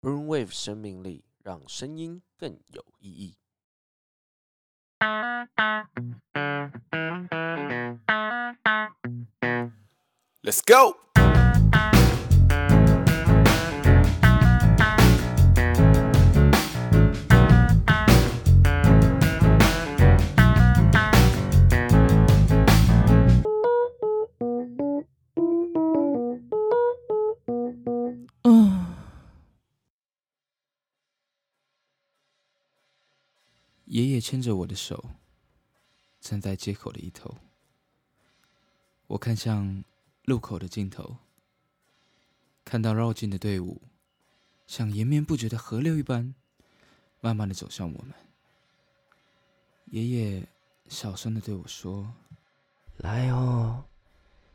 Brainwave 生命力，让声音更有意义。Let's go。牵着我的手，站在街口的一头。我看向路口的尽头，看到绕进的队伍，像延绵不绝的河流一般，慢慢的走向我们。爷爷小声的对我说：“来哦，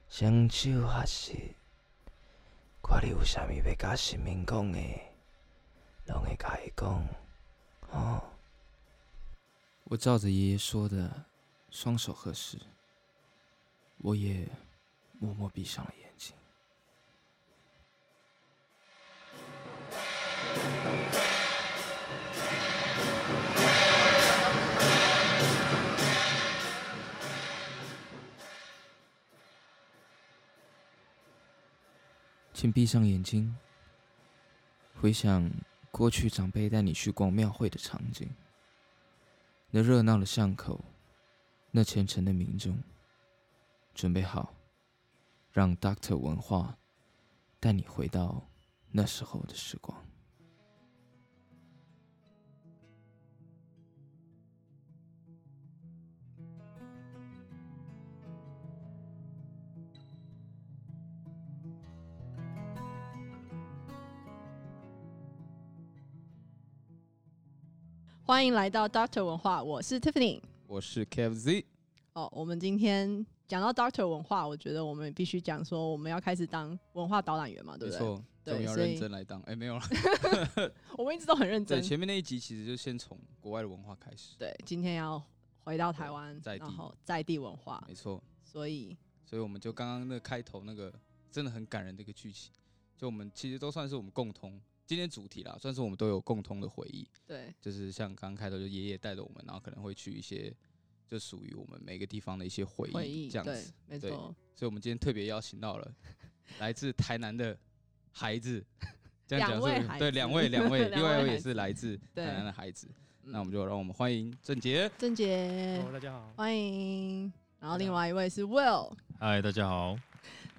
双手合十，看你有啥物要甲神明讲的，拢会甲伊讲，哦。”我照着爷爷说的，双手合十，我也默默闭上了眼睛。请闭上眼睛，回想过去长辈带你去逛庙会的场景。那热闹的巷口，那虔诚的民众，准备好，让 Doctor 文化带你回到那时候的时光。欢迎来到 Doctor 文化，我是 Tiffany，我是 KFZ。哦，我们今天讲到 Doctor 文化，我觉得我们必须讲说，我们要开始当文化导览员嘛，对不对？没错，对，要认真来当。哎，没有了，我们一直都很认真。对，前面那一集其实就先从国外的文化开始。对，今天要回到台湾，然后在地文化，没错。所以，所以我们就刚刚那个开头那个真的很感人的一个剧情，就我们其实都算是我们共同。今天主题啦，算是我们都有共通的回忆。对，就是像刚刚开头，就爷爷带着我们，然后可能会去一些就属于我们每个地方的一些回忆，回忆这样子。没错。所以，我们今天特别邀请到了 来自台南的孩子，这样讲是，对，两位，两位，另外一位也是来自台南的孩子。那我们就让我们欢迎郑杰。郑杰，大家好，欢迎。然后另外一位是 Will。嗨，大家好。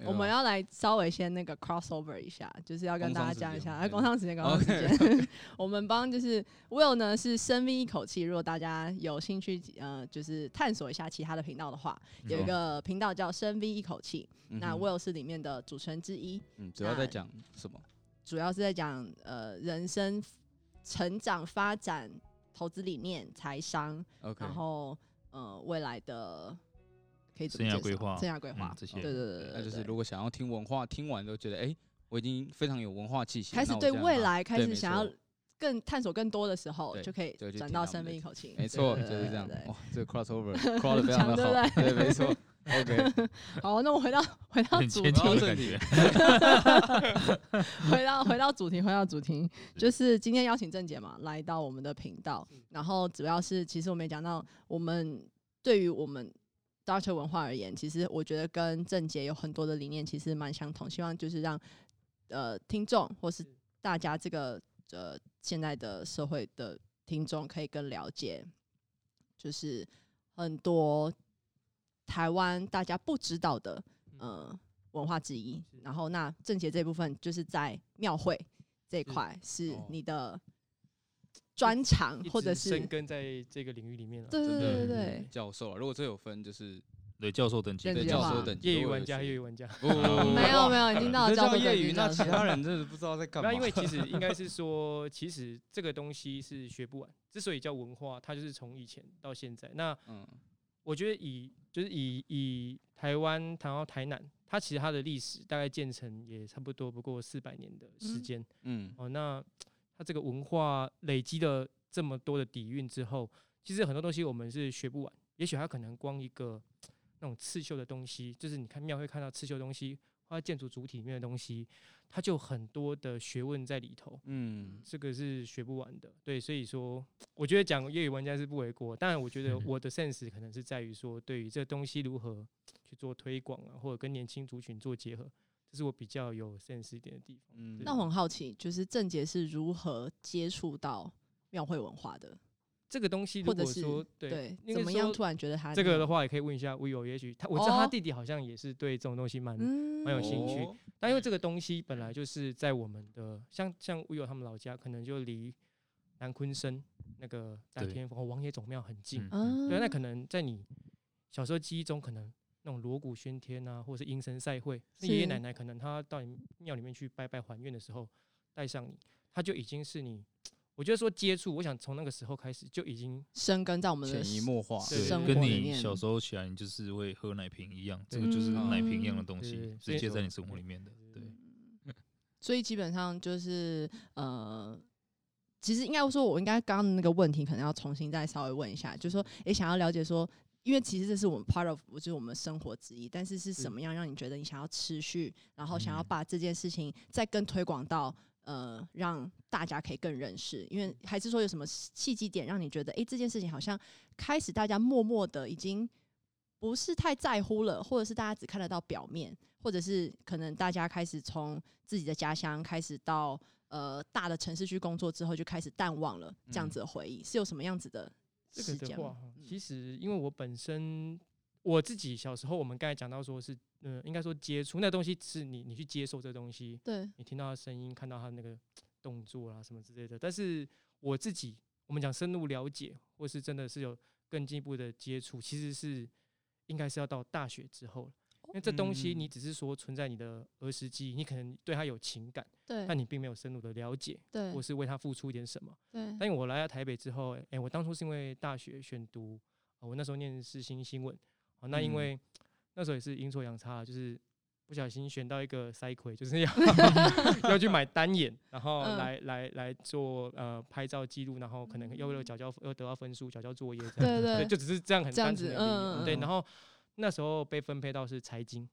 我们要来稍微先那个 crossover 一下，就是要跟大家讲一下，哎，工商时间，工商时间，我们帮就是 Will 呢是深 V 一口气，如果大家有兴趣，呃，就是探索一下其他的频道的话，有一个频道叫深 V 一口气，那 Will 是里面的主持人之一，嗯，主要在讲什么？主要是在讲呃人生成长发展、投资理念、财商，然后呃未来的。可以生涯规划，生涯规划这些，对对对，那就是如果想要听文化，听完都觉得哎，我已经非常有文化气息，开始对未来开始想要更探索更多的时时候，就可以转到生命一口气。没错，就是这样。哇，这个 crossover cross 的非常的好，对，没错。OK，好，那我回到回到主题，回到回到主题，回到主题，就是今天邀请郑姐嘛，来到我们的频道，然后主要是其实我们也讲到，我们对于我们。Doctor 文化而言，其实我觉得跟正杰有很多的理念其实蛮相同。希望就是让呃听众或是大家这个呃现在的社会的听众可以更了解，就是很多台湾大家不知道的呃文化之一。然后那正杰这部分就是在庙会这一块是你的。专长或者是深耕在这个领域里面了，对对对对，教授啊，如果这有分就是对教授等级，对教授等级，业余玩家，业余玩家，没有没有，已经到了教授业余，那其他人真的不知道在干嘛。那因为其实应该是说，其实这个东西是学不完，之所以叫文化，它就是从以前到现在。那嗯，我觉得以就是以以台湾谈到台南，它其实它的历史大概建成也差不多不过四百年的时间，嗯哦那。它这个文化累积了这么多的底蕴之后，其实很多东西我们是学不完。也许它可能光一个那种刺绣的东西，就是你看庙会看到刺绣东西，它建筑主体里面的东西，它就很多的学问在里头。嗯，这个是学不完的。对，所以说，我觉得讲业余玩家是不为过。当然，我觉得 我的 sense 可能是在于说，对于这东西如何去做推广啊，或者跟年轻族群做结合，这是我比较有 sense 一点的地方。嗯，那我很好奇，就是郑杰是如何接触到庙会文化的？这个东西，如果说对，怎么样突然觉得他这个的话，也可以问一下 Will，也许他我知道他弟弟好像也是对这种东西蛮蛮、嗯、有兴趣。哦、但因为这个东西本来就是在我们的像像 Will 他们老家，可能就离南昆生那个大天佛王爷总庙很近。嗯、对，那可能在你小时候记忆中，可能那种锣鼓喧天啊，或者是迎神赛会，那爷爷奶奶可能他到你庙里面去拜拜还愿的时候，带上你，他就已经是你。我觉得说接触，我想从那个时候开始就已经生根在我们的潜移默化，对，跟你小时候起来，你就是会喝奶瓶一样，这个就是奶瓶一样的东西，直接在你生活里面的。对，所以基本上就是呃，其实应该说，我应该刚刚的那个问题，可能要重新再稍微问一下，就是说，也想要了解说，因为其实这是我们 part of，就是我们生活之一，但是是什么样让你觉得你想要持续，然后想要把这件事情再更推广到。呃，让大家可以更认识，因为还是说有什么契机点让你觉得，哎、欸，这件事情好像开始大家默默的已经不是太在乎了，或者是大家只看得到表面，或者是可能大家开始从自己的家乡开始到呃大的城市去工作之后，就开始淡忘了这样子的回忆，嗯、是有什么样子的？这个的话，其实因为我本身我自己小时候，我们刚才讲到说是。嗯，应该说接触那东西是你，你去接受这东西，对，你听到他声音，看到他那个动作啊什么之类的。但是我自己，我们讲深入了解，或是真的是有更进一步的接触，其实是应该是要到大学之后，因为这东西你只是说存在你的儿时记忆，你可能对他有情感，对，但你并没有深入的了解，对，或是为他付出一点什么，对。但我来到台北之后，哎、欸，我当初是因为大学选读，我那时候念世新新闻，那因为。那时候也是阴错阳差，就是不小心选到一个赛葵，就是要 要去买单眼，然后来、嗯、来来做呃拍照记录，然后可能要为了缴交要得到分数缴交作业这样，对就只是这样很单纯的。嗯、对，然后那时候被分配到是财经，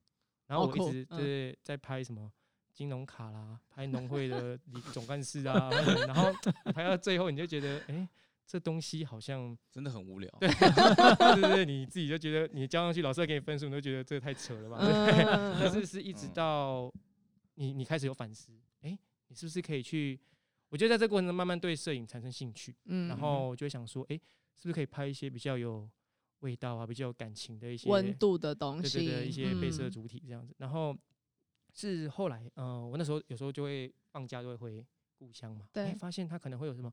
然后我一直就是在拍什么金融卡啦，拍农会的总干事啊，然后 拍到最后你就觉得哎。欸这东西好像真的很无聊，对对对，你自己就觉得你交上去，老师要给你分数，你就觉得这个太扯了吧？对，但是是一直到你你开始有反思，哎，你是不是可以去？我觉得在这过程中慢慢对摄影产生兴趣，嗯，然后就会想说，哎，是不是可以拍一些比较有味道啊、比较有感情的一些温度的东西，对对对，一些被摄主体这样子。然后是后来，嗯，我那时候有时候就会放假就会回故乡嘛，对，发现他可能会有什么。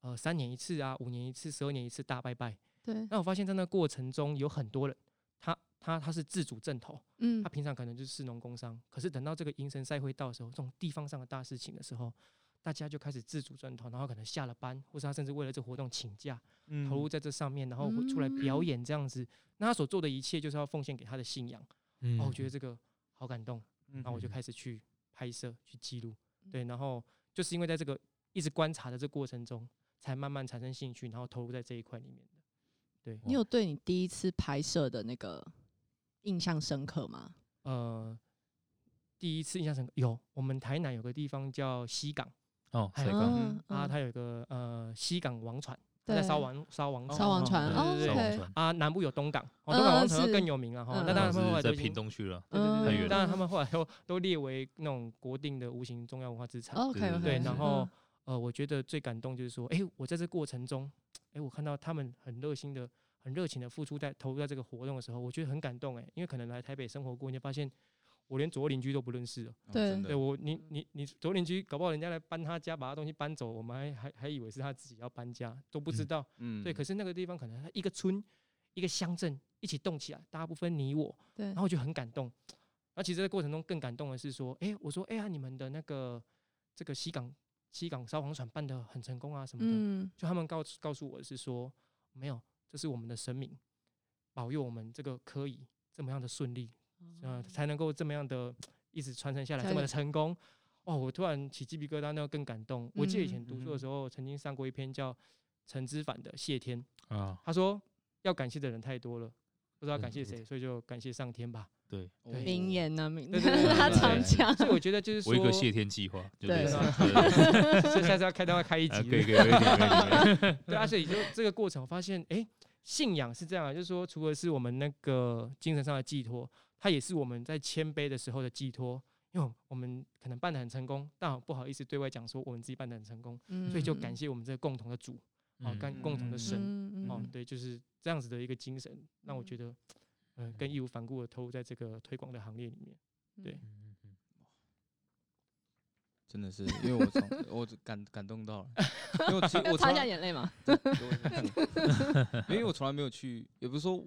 呃，三年一次啊，五年一次，十二年一次大拜拜。对。那我发现，在那过程中有很多人，他他他是自主正头，嗯，他平常可能就是士农工商，可是等到这个迎神赛会到的时候，这种地方上的大事情的时候，大家就开始自主转头，然后可能下了班，或是他甚至为了这活动请假，嗯，投入在这上面，然后会出来表演这样子。那他所做的一切，就是要奉献给他的信仰。嗯。哦，我觉得这个好感动，然后我就开始去拍摄、去记录。对，然后就是因为在这个一直观察的这个过程中。才慢慢产生兴趣，然后投入在这一块里面的。对，你有对你第一次拍摄的那个印象深刻吗？呃，第一次印象深刻有，我们台南有个地方叫西港哦，西港啊，它有一个呃西港王船，在烧王烧王烧王船，对对对啊，南部有东港，哦东港王船更有名了哈。那当然他们后来在屏东去了，对对对，当然他们后来都都列为那种国定的无形重要文化资产。OK，对，然后。呃，我觉得最感动就是说，哎、欸，我在这过程中，哎、欸，我看到他们很热心的、很热情的付出在投入在这个活动的时候，我觉得很感动，哎，因为可能来台北生活过，你就发现我连左邻居都不认识了。对，对我，你你你左邻居，搞不好人家来搬他家，把他东西搬走，我们还还还以为是他自己要搬家，都不知道。嗯，对，可是那个地方可能他一个村、一个乡镇一起动起来，大家不分你我。对，然后就很感动。那其实，在过程中更感动的是说，哎、欸，我说，哎、欸、呀，你们的那个这个西港。西港消防船办得很成功啊，什么的，嗯、就他们告诉告诉我的是说，没有，这是我们的神明保佑我们这个可以这么样的顺利，嗯、呃，才能够这么样的一直传承下来，这么的成功。哦，我突然起鸡皮疙瘩，那个更感动。嗯、我记得以前读书的时候，曾经上过一篇叫陈之凡的《谢天》啊，他说要感谢的人太多了，不知道感谢谁，所以就感谢上天吧。对名言呢，名对对对，他常讲。所以我觉得就是说，我一个谢天计划，对，所以下次要开单会开一集，可以可以可以。对啊，所以就这个过程，我发现，哎，信仰是这样，就是说，除了是我们那个精神上的寄托，它也是我们在谦卑的时候的寄托。因为我们可能办得很成功，但不好意思对外讲说我们自己办得很成功，所以就感谢我们这个共同的主，啊，跟共同的神，哦，对，就是这样子的一个精神，让我觉得。嗯，更义无反顾的投入在这个推广的行列里面，对，真的是，因为我从我感感动到了，我 擦一下眼泪嘛，因为我从来没有去，也不是说，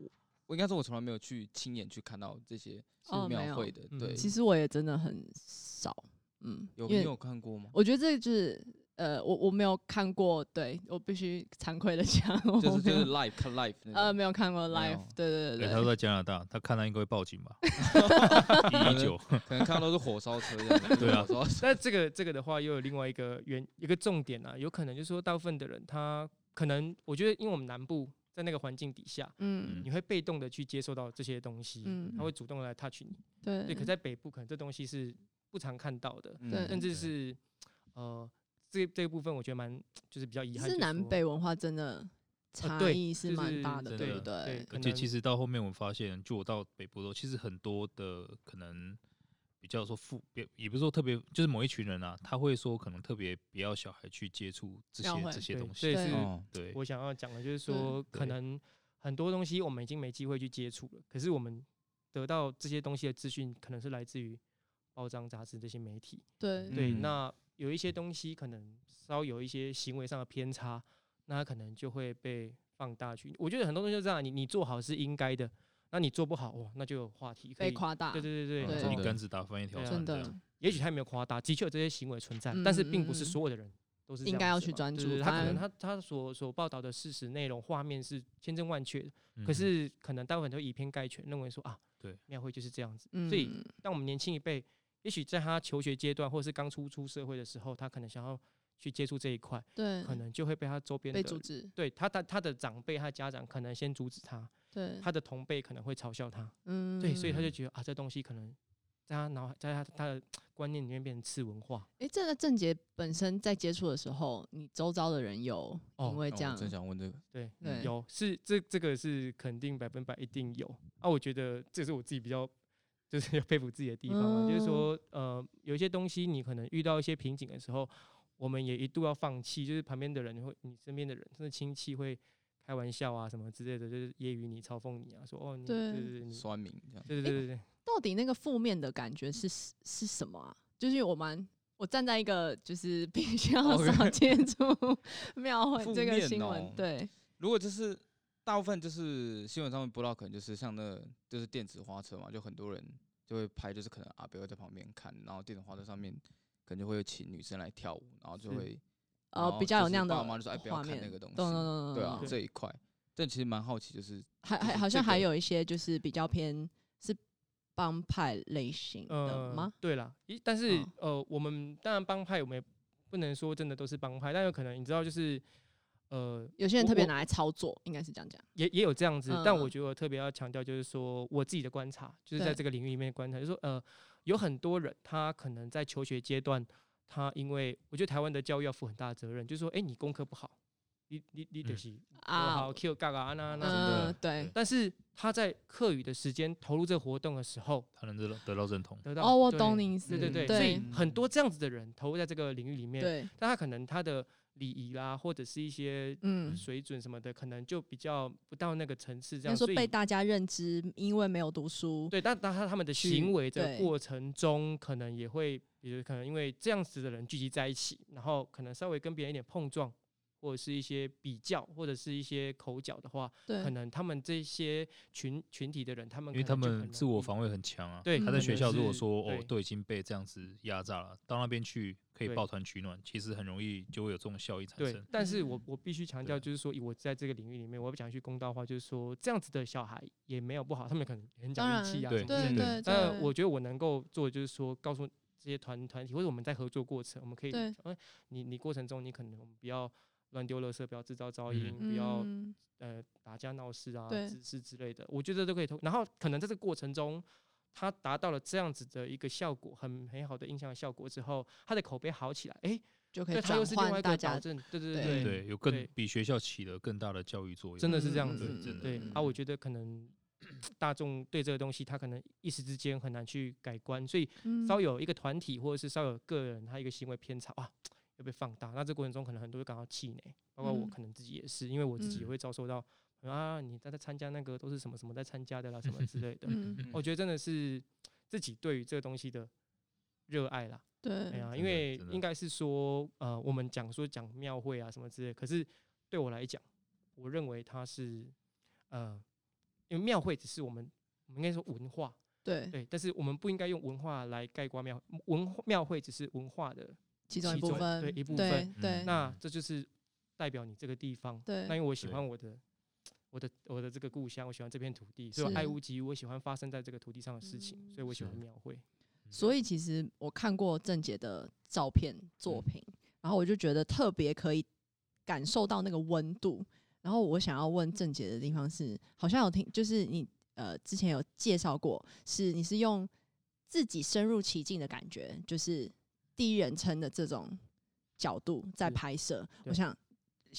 我应该说，我从来没有去亲眼去看到这些庙会的，对，其实我也真的很少，嗯，有你有看过吗？我觉得这就是。呃，我我没有看过，对，我必须惭愧的讲，就是就是 live 看 live，呃，没有看过 live，对对对对。他说在加拿大，他看他应该会报警吧？一一九，可能看到都是火烧车这样。对啊，但这个这个的话，又有另外一个原一个重点啊，有可能就是说，大部分的人他可能，我觉得，因为我们南部在那个环境底下，嗯，你会被动的去接受到这些东西，嗯，他会主动的来 touch 你，对，对。可在北部，可能这东西是不常看到的，对，甚至是呃。这这个部分我觉得蛮就是比较遗憾，是南北文化真的差异是蛮大的，对不对？而且其实到后面我们发现，就我到北部的时候，其实很多的可能比较说富，也也不是说特别，就是某一群人啊，他会说可能特别不要小孩去接触这些这些东西。对，是，对我想要讲的就是说，可能很多东西我们已经没机会去接触了，可是我们得到这些东西的资讯，可能是来自于包装杂志这些媒体。对对，那。有一些东西可能稍有一些行为上的偏差，那可能就会被放大去。我觉得很多东西就这样，你你做好是应该的，那你做不好哇，那就有话题可以被夸大。对对对对，一竿子打翻一条船。真的，也许他没有夸大，的确有这些行为存在，但是并不是所有的人都是应该要去专注。他可能他他所所报道的事实内容画面是千真万确的，可是可能大部分都以偏概全，认为说啊，对，庙会就是这样子。所以当我们年轻一辈。也许在他求学阶段，或者是刚出出社会的时候，他可能想要去接触这一块，对，可能就会被他周边的阻止，对他的他的长辈、他的家长可能先阻止他，对，他的同辈可能会嘲笑他，嗯，对，所以他就觉得啊，这东西可能在他脑海在他他的观念里面变成次文化。哎、欸，这个郑杰本身在接触的时候，你周遭的人有因为这样，哦、正想问这个，对，对。有是这这个是肯定百分百一定有。啊，我觉得这是我自己比较。就是要佩服自己的地方，嗯、就是说，呃，有一些东西你可能遇到一些瓶颈的时候，我们也一度要放弃，就是旁边的人会，你身边的人，甚至亲戚会开玩笑啊什么之类的，就是揶揄你、嘲讽你啊，说哦，你对对对，酸民这样，对对对对、欸。到底那个负面的感觉是是什么啊？就是我们我站在一个就是必须要少接触庙会这个新闻，哦、对，如果就是。大部分就是新闻上面播到，可能就是像那个，就是电子花车嘛，就很多人就会拍，就是可能阿伯会在旁边看，然后电子花车上面可能就会请女生来跳舞，然后就会，哦，比较有那样的画面，爸妈就说哎，不要看那个东西，对啊，这一块，但其实蛮好奇，就是还还好像还有一些就是比较偏是帮派类型的吗？对啦，一但是呃，我们当然帮派我们也不能说真的都是帮派，但有可能你知道就是。呃，有些人特别拿来操作，应该是这样讲，也也有这样子，嗯、但我觉得我特别要强调，就是说我自己的观察，就是在这个领域里面观察，就是说，呃，有很多人他可能在求学阶段，他因为我觉得台湾的教育要负很大的责任，就是说，哎、欸，你功课不好，你你你得是啊，好 Q 嘎嘎那那什么的，对，但是他在课余的时间投入这个活动的时候，他能得到得到认同，得到哦，我懂你意思，对对对，对。所以很多这样子的人投入在这个领域里面，对，但他可能他的。礼仪啦，或者是一些嗯水准什么的，嗯、可能就比较不到那个层次。这样说被大家认知，因为没有读书。对，但但他他们的行为的过程中，可能也会，比如可能因为这样子的人聚集在一起，然后可能稍微跟别人一点碰撞。或者是一些比较，或者是一些口角的话，对可能他们这些群群体的人，他们因为他们自我防卫很强啊。对，他在学校如果说哦，都已经被这样子压榨了，到那边去可以抱团取暖，其实很容易就会有这种效益产生。对，但是我我必须强调，就是说，以我在这个领域里面，我不讲一句公道话，就是说，这样子的小孩也没有不好，他们可能很讲义气啊，对对对。但我觉得我能够做的就是说，告诉这些团团体或者我们在合作过程，我们可以，哎，你你过程中你可能我们不要。乱丢垃圾，不要制造噪音，嗯、不要呃打架闹事啊、滋事之类的，我觉得都可以。然后可能在这个过程中，他达到了这样子的一个效果，很很好的印象的效果之后，他的口碑好起来，哎、欸，就可以他又是另外一个大家。保证，对对对对，对，有更比学校起了更大的教育作用，真的是这样子，嗯、真的。对。啊，我觉得可能 大众对这个东西，他可能一时之间很难去改观，所以稍有一个团体或者是稍有个人他一个行为偏差啊，要被放大，那这过程中可能很多人感到气馁，包括我可能自己也是，因为我自己也会遭受到。啊，你在在参加那个都是什么什么在参加的啦，什么之类的。嗯，我觉得真的是自己对于这个东西的热爱啦。对，哎呀，因为应该是说，呃，我们讲说讲庙会啊什么之类，可是对我来讲，我认为它是，呃，因为庙会只是我们，我们应该说文化。对对，但是我们不应该用文化来概括庙文庙会，只是文化的其中一部分，对一部分。对，那这就是代表你这个地方。对，那因为我喜欢我的。我的我的这个故乡，我喜欢这片土地，所以爱屋及乌。我喜欢发生在这个土地上的事情，所以我喜欢描绘。所以其实我看过郑杰的照片作品，然后我就觉得特别可以感受到那个温度。然后我想要问郑杰的地方是，好像有听，就是你呃之前有介绍过，是你是用自己深入其境的感觉，就是第一人称的这种角度在拍摄。我想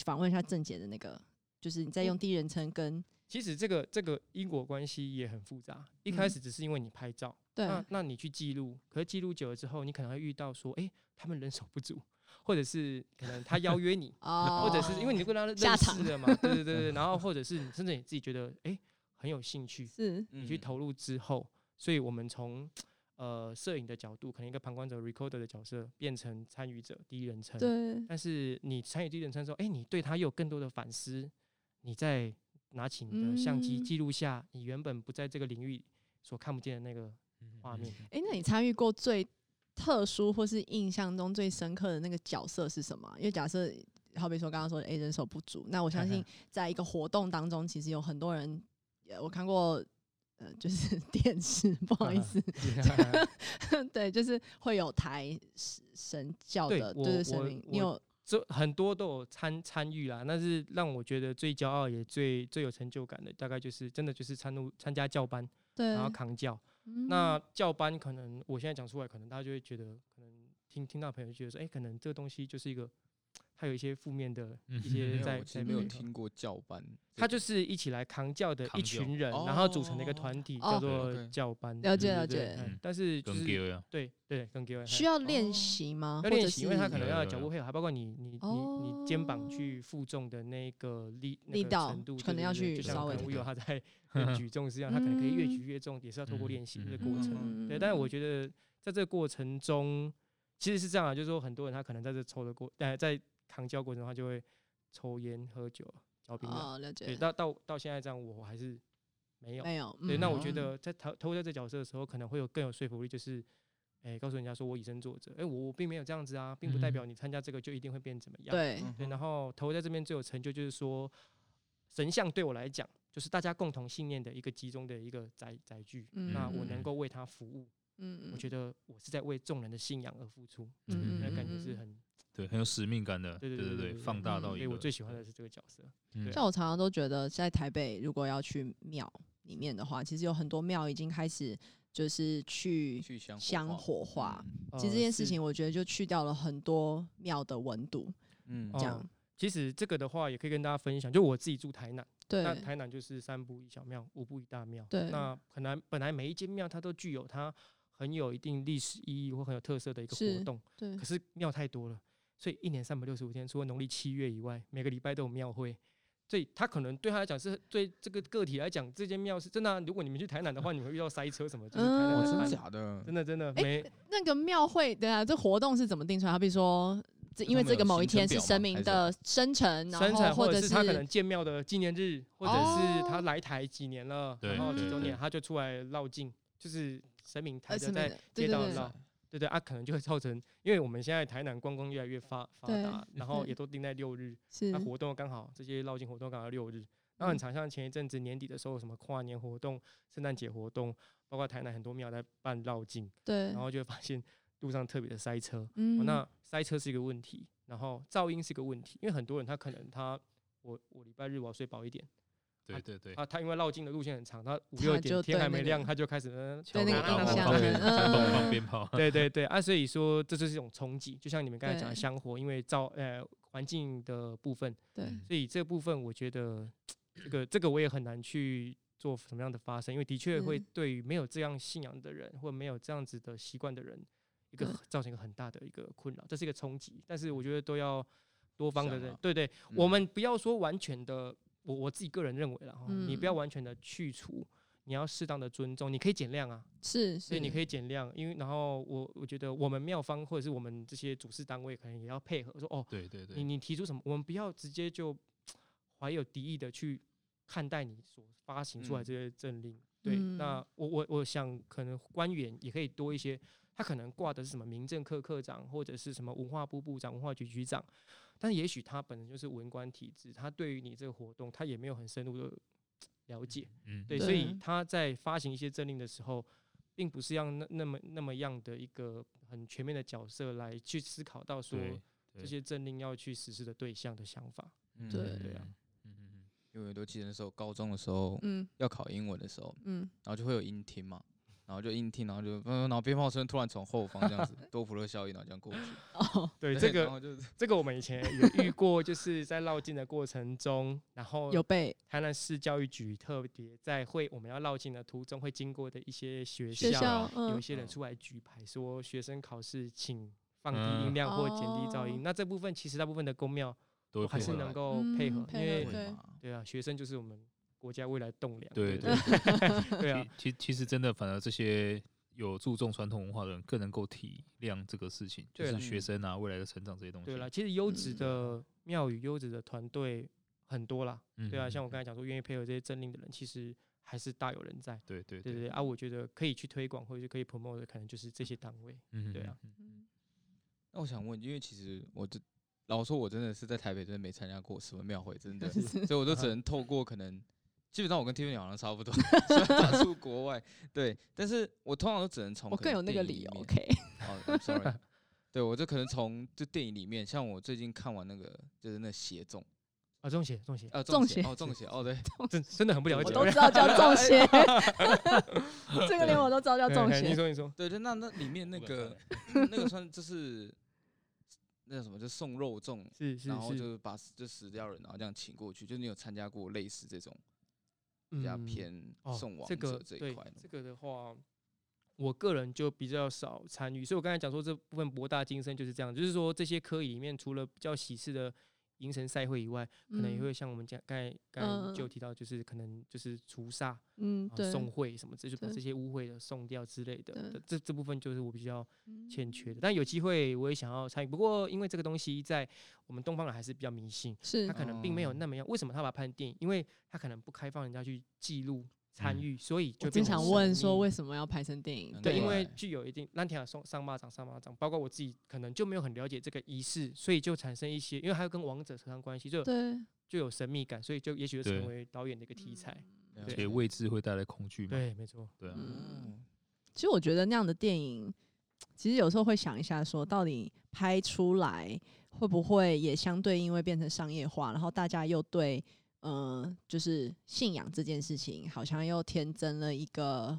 访问一下郑姐的那个。就是你在用第一人称跟，其实这个这个因果关系也很复杂。一开始只是因为你拍照，对，那那你去记录，可是记录久了之后，你可能会遇到说，哎，他们人手不足，或者是可能他邀约你，或者是因为你跟他认识了嘛，对对对对，然后或者是你甚至你自己觉得，哎，很有兴趣，是，你去投入之后，所以我们从呃摄影的角度，可能一个旁观者 recorder 的角色变成参与者第一人称，对，但是你参与第一人称之后，哎，你对他又有更多的反思。你再拿起你的相机记录下你原本不在这个领域所看不见的那个画面。哎，那你参与过最特殊或是印象中最深刻的那个角色是什么？因为假设好比说刚刚说的，哎，人手不足，那我相信 在一个活动当中，其实有很多人，我看过，呃，就是 电视，不好意思，对，就是会有台神教的，对对神明，你有。这很多都有参参与啦，但是让我觉得最骄傲也最最有成就感的，大概就是真的就是参入参加教班，对，然后扛教。嗯、那教班可能我现在讲出来，可能大家就会觉得，可能听听到朋友就觉得说，哎、欸，可能这个东西就是一个。他有一些负面的一些在在没有听过教班，他就是一起来扛教的一群人，然后组成的一个团体叫做教班。了解了解，但是就是对对跟需要练习吗？要练习，因为他可能要脚步配合，还包括你你你你肩膀去负重的那个力力道程度，可能要去就像可能有他在 举重是一样，他可能可以越举越重，也是要透过练习的过程。对，但是我觉得在这个过程中，其实是这样啊，就是说很多人他可能在这抽的过，呃，在扛教过程的话，就会抽烟、喝酒、嚼槟榔。哦，了解。对，到到到现在这样，我还是没有。没有。对，那我觉得在投投在这角色的时候，可能会有更有说服力，就是，哎、欸，告诉人家说我以身作则。哎、欸，我我并没有这样子啊，并不代表你参加这个就一定会变怎么样。对。对，然后投在这边最有成就，就是说神像对我来讲，就是大家共同信念的一个集中的一个载载具。嗯。那我能够为他服务。嗯。我觉得我是在为众人的信仰而付出。嗯。那感觉是很。对，很有使命感的，对对对对，放大到一个。所以我最喜欢的是这个角色。像我常常都觉得，在台北如果要去庙里面的话，其实有很多庙已经开始就是去香火化。其实这件事情，我觉得就去掉了很多庙的温度。嗯，这样。其实这个的话，也可以跟大家分享。就我自己住台南，对，那台南就是三步一小庙，五步一大庙。对，那可能本来每一间庙它都具有它很有一定历史意义或很有特色的一个活动。对，可是庙太多了。所以一年三百六十五天，除了农历七月以外，每个礼拜都有庙会。所以他可能对他来讲是对这个个体来讲，这间庙是真的、啊。如果你们去台南的话，你们会遇到塞车什么？就是台南的、嗯、真的假的？真的真的没。欸、那个庙会对啊，这活动是怎么定出来？好比说，这因为这个某一天是神明的生辰，生辰或者是他可能建庙的纪念日，或者是他来台几年了，然后几周年，他就出来绕境，就是神明抬着在街道绕。对对啊，可能就会造成，因为我们现在台南观光越来越发发达，然后也 都定在六日，那活动刚好这些绕境活动刚好六日，那很常像前一阵子年底的时候，什么跨年活动、圣诞节活动，包括台南很多庙在办绕境，对，然后就会发现路上特别的塞车，嗯，那塞车是一个问题，然后噪音是一个问题，因为很多人他可能他我我礼拜日我要睡饱一点，对对对。啊，他因为绕境的路线很长，他五六点天还没亮，他就开始嗯，对那个印象，放放鞭炮。对对对啊，所以说这就是一种冲击，就像你们刚才讲的香火，因为造呃环境的部分，对，所以这部分我觉得这个这个我也很难去做什么样的发生，因为的确会对于没有这样信仰的人或没有这样子的习惯的人，一个造成一个很大的一个困扰，这是一个冲击。但是我觉得都要多方的人，对对，我们不要说完全的，我我自己个人认为了哈，你不要完全的去除，你要适当的尊重，你可以减量啊，是，所以你可以减量，因为然后我我觉得我们庙方或者是我们这些主事单位可能也要配合，说哦，对对对，你你提出什么，我们不要直接就 怀有敌意的去看待你所发行出来这些政令，对，那我我我想可能官员也可以多一些。他可能挂的是什么民政科科长，或者是什么文化部部长、文化局局长，但也许他本身就是文官体制，他对于你这个活动，他也没有很深入的 了解，嗯，对，所以他在发行一些政令的时候，并不是要那那么那么样的一个很全面的角色来去思考到说这些政令要去实施的对象的想法，对对啊，嗯嗯，因为我都记得那时候高中的时候，嗯，要考英文的时候，嗯，然后就会有英听嘛。然后就硬听，然后就嗯，然后鞭炮声突然从后方这样子，多普勒效应，然后这样过去。哦，对，这个这个我们以前有遇过，就是在绕境的过程中，然后有被台南市教育局特别在会我们要绕境的途中会经过的一些学校，有一些人出来举牌说学生考试请放低音量或减低噪音。那这部分其实大部分的公庙都还是能够配合，因为对啊，学生就是我们。国家未来栋梁，对对对。啊，其其实真的，反而这些有注重传统文化的人更能够体谅这个事情，就是学生啊，未来的成长这些东西。对了，其实优质的庙宇、优质的团队很多啦，对啊，像我刚才讲说，愿意配合这些政令的人，其实还是大有人在。对对对对啊，我觉得可以去推广或者是可以 promote 的，可能就是这些单位。嗯，对啊。那我想问，因为其实我这老实说，我真的是在台北真的没参加过什么庙会，真的，所以我都只能透过可能。基本上我跟 Tiffany 好像差不多，打出国外，对，但是我通常都只能从我更有那个理由，OK？哦，sorry，对我就可能从就电影里面，像我最近看完那个就是那邪众。啊，中邪，中邪，啊，中邪，哦，中邪，哦，对，真真的很不了解，我都知道叫中邪，这个连我都知道叫中邪，你说你说，对对，那那里面那个那个算就是那什么，就送肉粽，是是，然后就是把就死掉人，然后这样请过去，就你有参加过类似这种？比较偏送往者这一块、嗯哦，这个的话，我个人就比较少参与，所以我刚才讲说这部分博大精深就是这样，就是说这些科仪里面除了比较喜事的。迎神赛会以外，可能也会像我们讲，刚才刚才就提到，就是可能就是除煞，嗯，送会什么，这就把这些污秽的送掉之类的。这这部分就是我比较欠缺的，但有机会我也想要参与。不过因为这个东西在我们东方人还是比较迷信，是他可能并没有那么样。为什么他把它拍成电影？因为他可能不开放人家去记录。参与，所以就经常问说为什么要拍成电影？对，因为具有一定那天送上巴掌上巴掌，包括我自己可能就没有很了解这个仪式，所以就产生一些，因为还有跟王者扯上关系，就对，就有神秘感，所以就也许就成为导演的一个题材。而且未知会带来恐惧嘛？对，没错，对啊。其实我觉得那样的电影，其实有时候会想一下，说到底拍出来会不会也相对因为变成商业化，然后大家又对。嗯、呃，就是信仰这件事情，好像又添增了一个，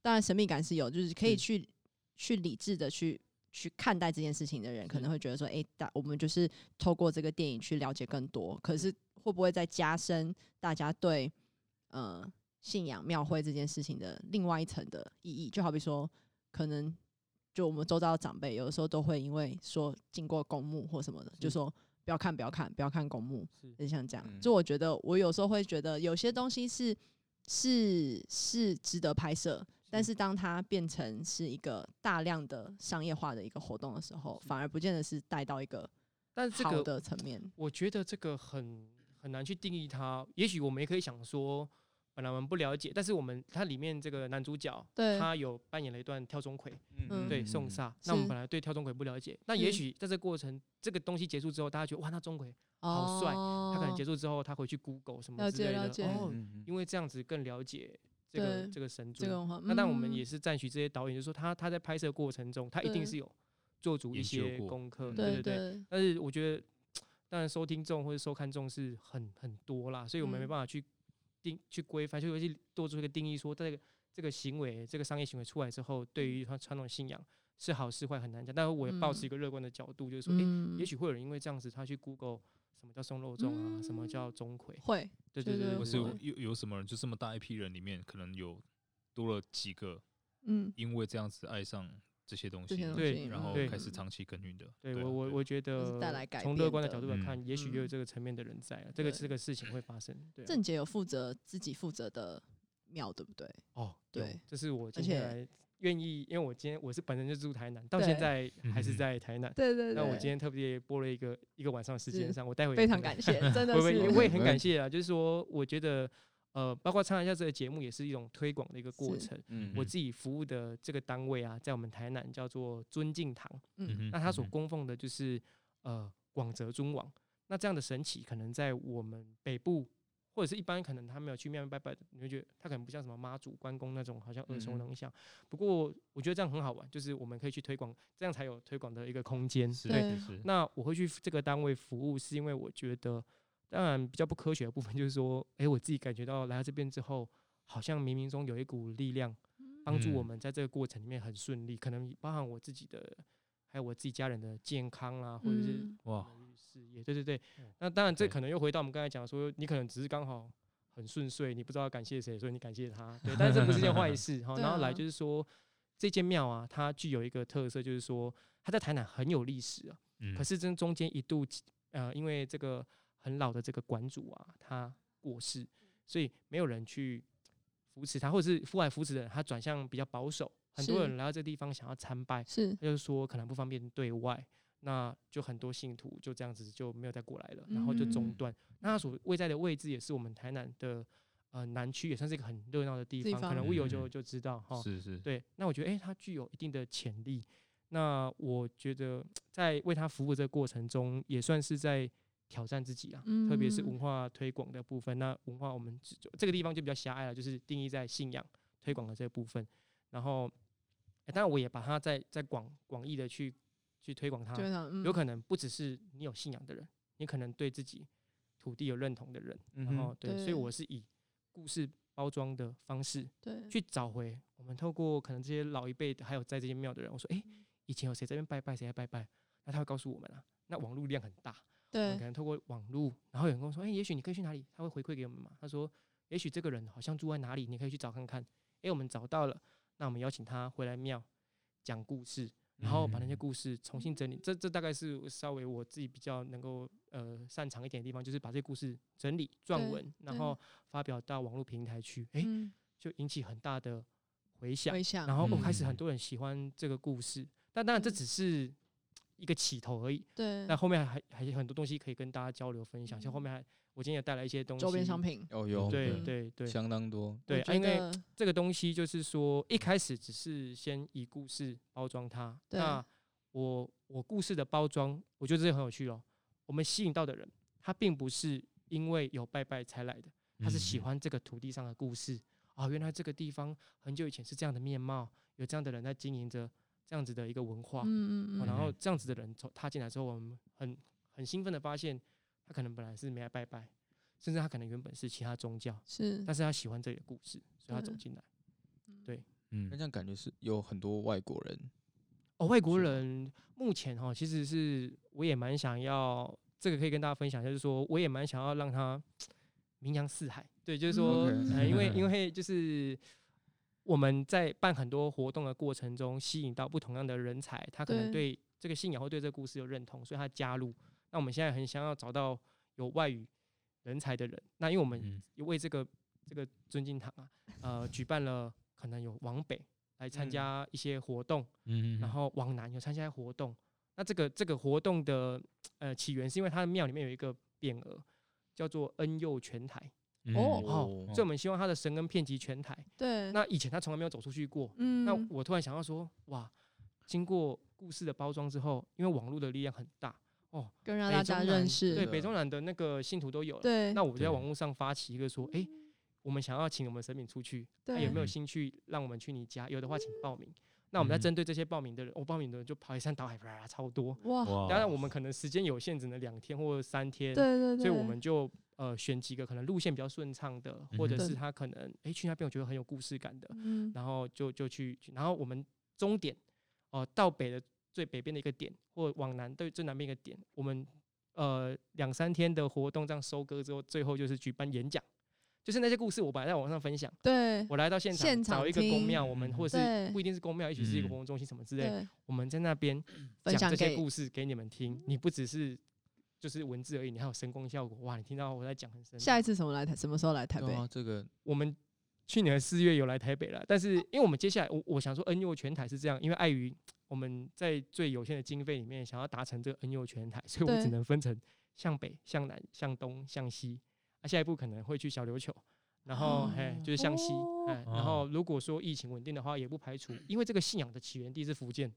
当然神秘感是有，就是可以去是去理智的去去看待这件事情的人，可能会觉得说，哎、欸，大我们就是透过这个电影去了解更多。可是会不会再加深大家对呃信仰庙会这件事情的另外一层的意义？就好比说，可能就我们周遭的长辈，有的时候都会因为说经过公墓或什么的，就说。不要看，不要看，不要看公墓，就像这样。就我觉得，我有时候会觉得有些东西是是是值得拍摄，但是当它变成是一个大量的商业化的一个活动的时候，反而不见得是带到一个但好的层面。我觉得这个很很难去定义它。也许我们也可以想说。本来我们不了解，但是我们它里面这个男主角，对他有扮演了一段跳钟馗，嗯、对送煞。嗯、那我们本来对跳钟馗不了解，那也许在这过程，这个东西结束之后，大家觉得哇，那钟馗好帅。哦、他可能结束之后，他回去 Google 什么之类的，哦，因为这样子更了解这个这个神作。嗯、那但我们也是赞许这些导演，就是说他他在拍摄过程中，他一定是有做足一些功课，对对对。但是我觉得，当然收听众或者收看众是很很多啦，所以我们没办法去。定去规范，就会去做出一个定义，说这个这个行为，这个商业行为出来之后，对于他传统信仰是好是坏很难讲。但是我也抱持一个乐观的角度，就是说，诶、嗯。欸，也许会有人因为这样子，他去 Google 什么叫送肉粽啊，什么叫钟馗，会，对对对，是会有有什么人，就这么大一批人里面，可能有多了几个，嗯，因为这样子爱上这些东西，对然后开始长期耕耘的。对啊我我我觉得从乐观的角度来看，嗯也许也有这个层面的人在啊，这个这个事情会发生。对啊，郑杰有负责自己负责的庙，对不对？哦，对有，这是我今天来愿意，因为我今天我是本身就住台南，到现在还是嗯在台南。对对那我今天特别播了一个一个晚上的时间上，我待会非常感谢，真的 我也 很感谢啊，就是说，我觉得呃，包括参加一下这个节目，也是一种推广的一个过程。嗯我自己服务的这个单位啊，在我们台南叫做尊敬堂，嗯，那他所嗯供奉的就是呃广泽尊王。那这样的神祇，可能在我们北部或者是一般可能他没有去庙拜拜的，你会觉得他可能不像什么妈祖、关公那种好像耳熟能详。不过我觉得这样很好玩，就是我们可以去推广，这样才有推广的一个空间。是对，对是，那我会去这个单位服务，是因为我觉得，当然比较不科学的部分就是说，诶，我自己感觉到来到这边之后，好像冥冥中有一股力量帮助我嗯们在这个过程里面很顺利，可能包含我自己的，还有我自己家人的健康啊，或者是嗯哇，事业。对对对，那当然这可能又回到我们刚才讲说，你可能只是刚好很顺遂，你不知道感谢谁，所以你感谢他。对，但是这不是件坏 事哈。对然后来啊就是说，这间庙啊，它具有一个特色，就是说它在台南很有历史啊。嗯可是这中间一度，呃，因为这个很老的这个馆主啊，他过世，所以没有人去扶持他，或者是父爱扶持的人，他转向比较保守。很多人来到这个地方想要参拜，是他就说可能不方便对外，那就很多信徒就这样子就没有再过来了，然后就中嗯断。那他所位在的位置也是我们台南的呃南区，也算是一个很热闹的地方，地方可能 Will 就嗯就知道哈。是是，对，那我觉得，诶，他具有一定的潜力。那我觉得，在为他服务这个过程中，也算是在挑战自己啊，特别是嗯文化推广的部分。那文化我们只这个地方就比较狭隘了，就是定义在信仰推广的这个部分。然后，诶当然我也把它在在广广义的去去推广它，嗯有可能不只是你有信仰的人，你可能对自己土地有认同的人，嗯，然后对，所以我是以故事包装的方式对去找回我们透过可能这些老一辈的，还有在这些庙的人，我说，诶，以前有谁在这边拜拜，谁在拜拜，那他会告诉我们啊。那网络量很大，我们可能透过网络，然后有人跟我说，诶，也许你可以去哪里，他会回馈给我们嘛。他说，也许这个人好像住在哪里，你可以去找看看。诶，我们找到了，那我们邀请他回来庙讲故事，然后把那些故事重新整理。这这大概是稍微我自己比较能够呃擅长一点的地方，就是把这些故事整理撰文，然后发表到网络平台去。诶，嗯就引起很大的回响。然后我开始嗯很多人喜欢这个故事，但当然这只是一个起头而已。对那后面还还有很多东西可以跟大家交流分享，像后面还我今天也带来一些东西，周边商。品，哦有对嗯对对相当多，对，啊因为这个东西就是说一开始只是先以故事包装它。对那我我故事的包装，我觉得这个很有趣哦。我们吸引到的人，他并不是因为有拜拜才来的，他是喜欢这个土地上的故事。哦，原来这个地方很久以前是这样的面貌，有这样的人在经营着这样子的一个文化。嗯嗯嗯，哦然后这样子的人从他进来之后，我们很很兴奋的发现，他可能本来是没来拜拜，甚至他可能原本是其他宗教，是。但是他喜欢这里的故事，所以他走进来。对嗯。那这样感觉是有很多外国人，哦，外国人目前哈，其实是我也蛮想要，这个可以跟大家分享，就是说我也蛮想要让他 名扬四海。对，就是说，嗯，OK 呃，因为因为就是我们在办很多活动的过程中，吸引到不同样的人才，他可能对对这个信仰或对这个故事有认同，所以他加入。那我们现在很想要找到有外语人才的人，那因为我们为这个这个尊敬堂啊，呃，举办了可能有往北来参加一些活动。嗯然后往南有参加活动。那这个这个活动的呃起源是因为它的庙里面有一个匾额叫做恩佑全台，嗯哦好，所以我们希望他的神恩遍及全台。对，那以前他从来没有走出去过，嗯，那我突然想到说，哇，经过故事的包装之后，因为网络的力量很大哦，更让北大家中南认识，对北中南的那个信徒都有了。对，那我就在网络上发起一个说，诶，我们想要请我们神明出去，那对有没有嗯兴趣让我们去你家？有的话请报名。那我们在针对这些报名的人，我报名的人就排山倒海，啪超多。哇，当然我们可能时间有限，只能两天或三天。对对对。所以我们就呃选几个可能路线比较顺畅的，或者是他可能哎去那边我觉得很有故事感的，嗯然后就就去，然后我们终点哦到北的最北边的一个点，或往南对最南边一个点，我们呃两三天的活动这样收割之后，最后就是举办演讲。就是那些故事，我本来在网上分享。对，我来到现场找一个宫庙，我们或者是不一定是宫庙，也许是一个活动中心什么之类，我们在那边 讲这些故事给你们听。你不只是就是文字而已，你还有声光效果。哇，你听到我在讲很深。下一次什么来台？什么时候来台北？这个我们去年四月有来台北了，但是因为我们接下来我我想说 NU 全台是这样，因为碍于我们在最有限的经费里面想要达成这个 NU 全台，所以我只能分成向北、向南、向东、向西。那下一步可能会去小琉球。然后，嘿，就是向西，哎，然后如果说疫情稳定的话，也不排除，因为这个信仰的起源地是福建，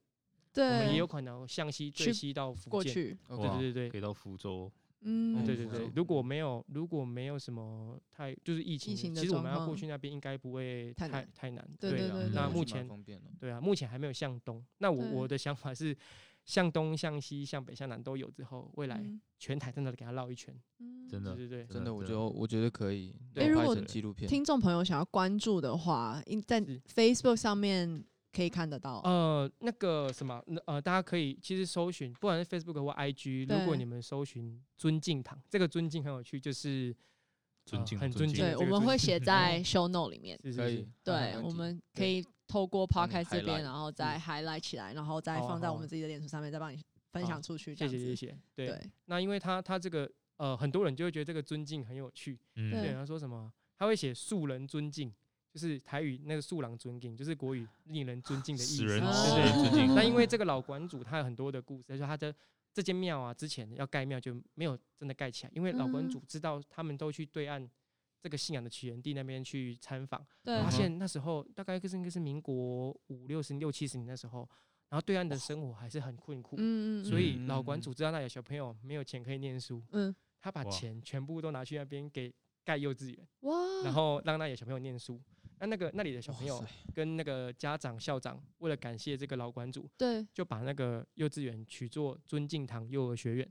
对，我们也有可能向西最西到福建，对对对对，可以到福州，嗯，对对对，如果没有如果没有什么太就是疫情，其实我们要过去那边应该不会太太难，对对对，那目前对啊，目前还没有向东，那我我的想法是。向东、向西、向北、向南都有之后，未来全台真的给他绕一圈，真的，对对对，真的，我觉得我觉得可以。哎，如果听众朋友想要关注的话，在 Facebook 上面可以看得到。呃，那个什么，呃，大家可以其实搜寻，不管是 Facebook 或 IG，如果你们搜寻尊敬堂，这个尊敬很有趣，就是尊敬，很尊敬。对，我们会写在 Show Note 里面。可以，对，我们可以。透过 Podcast 这边，然后再 highlight 起来，然后再放在我们自己的脸书上面，再帮你分享出去。谢谢谢谢。对，那因为他他这个呃，很多人就会觉得这个尊敬很有趣。嗯。对，他说什么？他会写素人尊敬，就是台语那个素郎尊敬，就是国语令人尊敬的意思。使人尊敬。那因为这个老馆主他有很多的故事，他说他的这间庙啊，之前要盖庙就没有真的盖起来，因为老馆主知道他们都去对岸。这个信仰的起源地那边去参访，发现那时候大概是应该是民国五六十六七十年那时候，然后对岸的生活还是很困苦，所以老馆主知道那有小朋友没有钱可以念书，他把钱全部都拿去那边给盖幼稚园，然后让那有小朋友念书。那那个那里的小朋友跟那个家长校长为了感谢这个老馆主，就把那个幼稚园取作尊敬堂幼儿学院。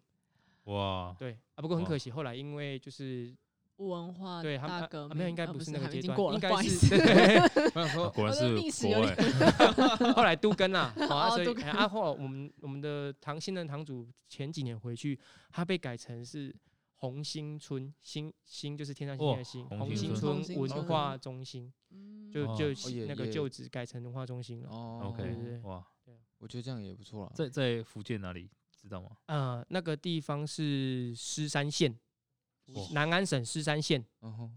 哇，对啊，不过很可惜，后来因为就是。文化对他们没有，应该不是那个阶段，应该是 果然是历史有点。后来都更了，啊，所以啊，后来我们我们的堂新任堂主前几年回去，他被改成是红星村，星星就是天上星星的星，红星村。文化中心，就就那个旧址改成文化中心了。哦，OK，对对。哇，我觉得这样也不错啊。在在福建哪里知道吗？呃，那个地方是狮山县。南安省狮山县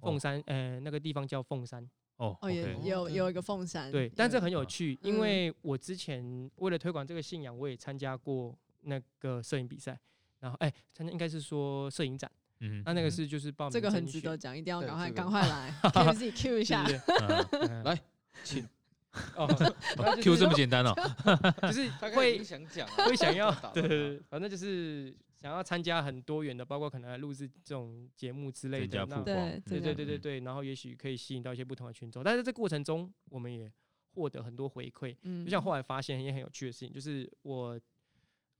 凤山，呃，那个地方叫凤山。哦，哦，也有有一个凤山。对，但这很有趣，因为我之前为了推广这个信仰，我也参加过那个摄影比赛，然后哎，参加应该是说摄影展。嗯，那那个是就是报名。这个很值得讲，一定要赶快赶快来 给自己 Q 一下。来，请。哦，Q 这么简单哦，就是会想讲，会想要，对，反正就是。想要参加很多元的，包括可能来录制这种节目之类的，那对对对对对，然后也许可以吸引到一些不同的群众。但是这过程中，我们也获得很多回馈。嗯，就像后来发现一件很有趣的事情，就是我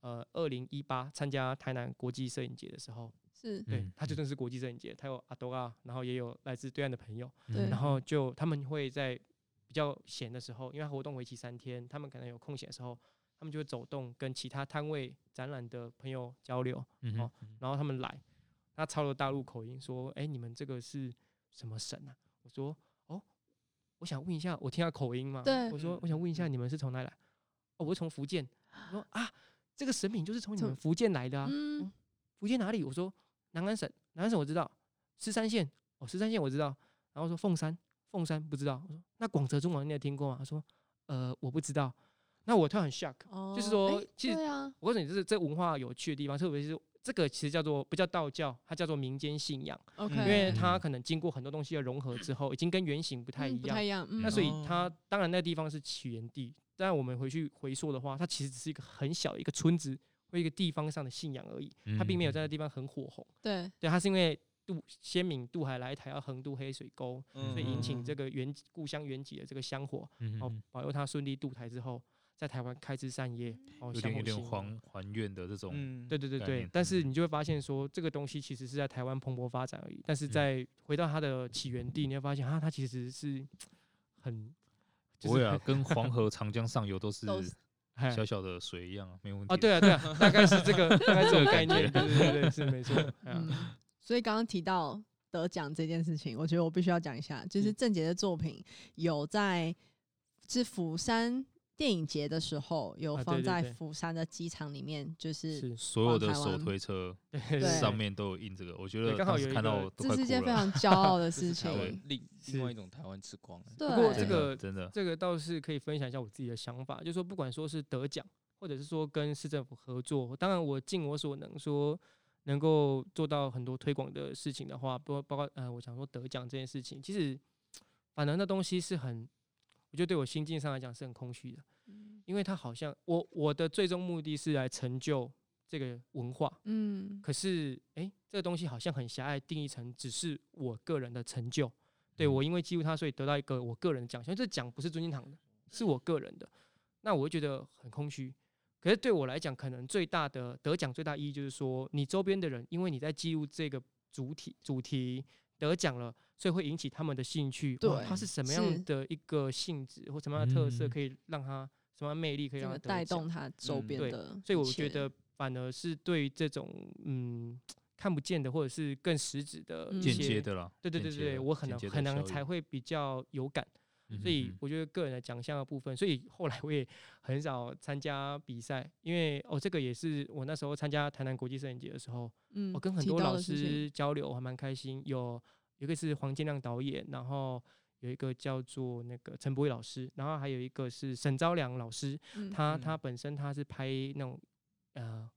呃，二零一八参加台南国际摄影节的时候，是对，他就真是国际摄影节，他有阿多啊，然后也有来自对岸的朋友，然后就他们会在比较闲的时候，因为活动为期三天，他们可能有空闲的时候。他们就会走动，跟其他摊位展览的朋友交流，嗯、哦，然后他们来，他操了大陆口音说：“哎，你们这个是什么神啊？”我说：“哦，我想问一下，我听下口音嘛。”对，我说：“我想问一下，你们是从哪里来？”哦，我是从福建。我说：“啊，这个神品就是从你们福建来的啊。嗯嗯”福建哪里？我说：“南安省，南安省我知道，狮山县哦，狮山县我知道。”然后说：“凤山，凤山不知道。”我说：“那广泽中王你有听过吗？”他说：“呃，我不知道。”那我突然很 shock，就是说，其实我告诉你，这是这文化有趣的地方，特别是这个其实叫做不叫道教，它叫做民间信仰。OK，因为它可能经过很多东西的融合之后，已经跟原型不太一样。不太一样。那所以它当然那个地方是起源地，但我们回去回溯的话，它其实只是一个很小的一个村子或一个地方上的信仰而已。它并没有在那地方很火红。对。对，它是因为渡先民渡海来台要横渡黑水沟，所以引起这个原故乡原籍的这个香火，然后保佑他顺利渡台之后。在台湾开枝散叶，哦，有点有点香火兴还还愿的这种，嗯，对对对。对但是你就会发现说，这个东西其实是在台湾蓬勃发展而已。但是在回到它的起源地，你会发现啊，它其实是很不会啊，跟 黄河、长江上游都是 小小的水一样啊，没问题啊，对啊对啊，大概是这个大概这个概念，对对对对，是没错。嗯，所以刚刚提到得奖这件事情，我觉得我必须要讲一下，就是郑杰的作品有在是釜山。电影节的时候有放在釜山的机场里面，就是所有的手推车 上面都有印这个，我觉得刚好有看到，这是一件非常 骄傲的事情。另另外一种台湾之光。不过这个真的这个倒是可以分享一下我自己的想法，就是说不管说是得奖，或者是说跟市政府合作，当然我尽我所能说能够做到很多推广的事情的话，包包括呃，我想说得奖这件事情，其实反正那东西是很。我觉得对我心境上来讲是很空虚的，因为他好像我我的最终目的是来成就这个文化，嗯，可是诶，这个东西好像很狭隘，定义成只是我个人的成就，对我因为记录它，所以得到一个我个人的奖项，这奖不是尊敬堂的，是我个人的，那我会觉得很空虚。可是对我来讲，可能最大的得奖最大意义就是说，你周边的人，因为你在记录这个主体主题。得奖了，所以会引起他们的兴趣。对，它是什么样的一个性质或什么样的特色，可以让他什么样魅力可以让他带动他周边的、嗯。所以我觉得反而是对于这种嗯看不见的或者是更实质的间接的了。对对对对，我可能可能才会比较有感。所以我觉得个人的奖项的部分，所以后来我也很少参加比赛，因为哦，这个也是我那时候参加台南国际摄影节的时候，嗯，我跟很多老师交流，我还蛮开心。有一个是黄建亮导演，然后有一个叫做那个陈柏宇老师，然后还有一个是沈昭良老师，他他本身他是拍那种呃，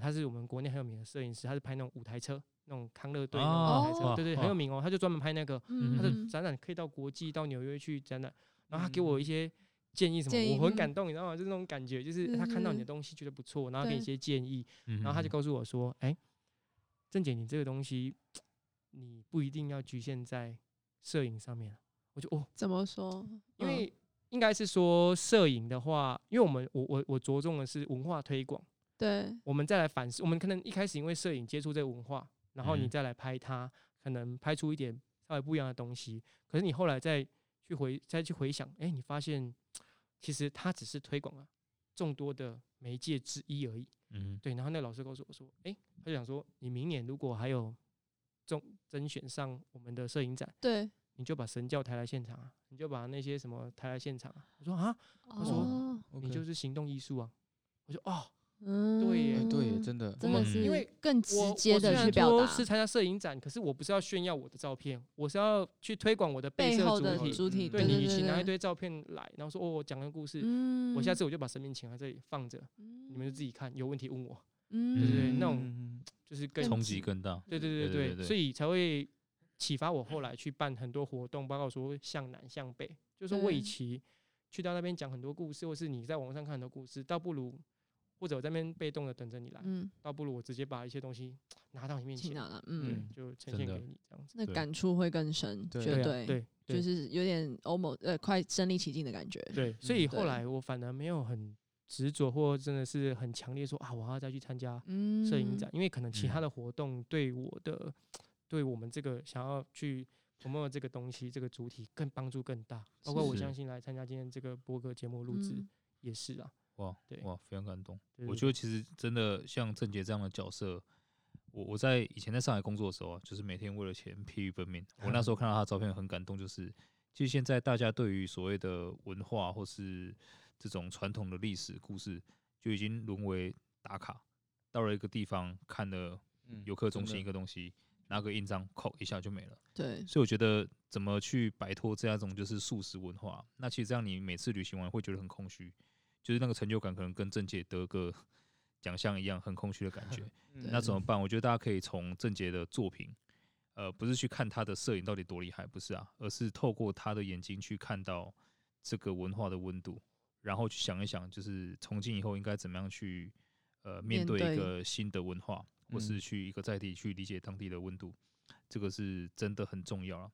他是我们国内很有名的摄影师，他是拍那种舞台车。那种康乐队那种台车，对对，很有名哦。他就专门拍那个，他的展览可以到国际，到纽约去展览。然后他给我一些建议什么，我很感动，你知道吗？就是那种感觉，就是他看到你的东西觉得不错，然后给你一些建议。然后他就告诉我说：“哎，郑姐，你这个东西你不一定要局限在摄影上面。”我就哦，怎么说？因为应该是说摄影的话，因为我们我我我着重的是文化推广。对，我们再来反思，我们可能一开始因为摄影接触这个文化。然后你再来拍它，可能拍出一点稍微不一样的东西。可是你后来再去回再去回想，哎，你发现其实它只是推广了众多的媒介之一而已。嗯，对。然后那个老师告诉我说，哎，他就想说，你明年如果还有中甄选上我们的摄影展，对，你就把神教抬来现场啊，你就把那些什么抬来现场啊。我说啊，他说你就是行动艺术啊。我说哦。嗯，对耶，对耶，真的，真的是因为更直接的去表达。是参加摄影展，可是我不是要炫耀我的照片，我是要去推广我的背后的主体。对，你与其拿一堆照片来，然后说哦，我讲个故事，我下次我就把生命请在这里放着，你们就自己看，有问题问我，对对对，那种就是更冲击更大。对对对对，所以才会启发我后来去办很多活动，包括说向南向北，就是说我与其去到那边讲很多故事，或是你在网上看很多故事，倒不如。或者我在那边被动的等着你来，嗯，倒不如我直接把一些东西拿到你面前，嗯，就呈现给你这样子，那感触会更深，绝对，对，就是有点 almost 呃快身临其境的感觉，对，所以后来我反而没有很执着或真的是很强烈说啊，我要再去参加摄影展，因为可能其他的活动对我的，对我们这个想要去 promote 这个东西这个主体更帮助更大，包括我相信来参加今天这个播客节目录制也是啊。哇，对哇，非常感动。我觉得其实真的像郑杰这样的角色，我我在以前在上海工作的时候啊，就是每天为了钱疲于奔命。我那时候 看到他的照片很感动，就是其实现在大家对于所谓的文化或是这种传统的历史故事，就已经沦为打卡，到了一个地方看了游客中心一个东西，拿个印章扣一下就没了。对，所以我觉得怎么去摆脱这样一种就是素食文化，那其实这样你每次旅行完会觉得很空虚。就是那个成就感，可能跟郑杰得个 奖项一样，很空虚的感觉。那怎么办？我觉得大家可以从郑杰的作品，呃，不是去看他的摄影到底多厉害，不是啊，而是透过他的眼睛去看到这个文化的温度，然后去想一想，就是从今以后应该怎么样去呃面对一个新的文化，或是去一个在地去理解当地的温度，这个是真的很重要啊。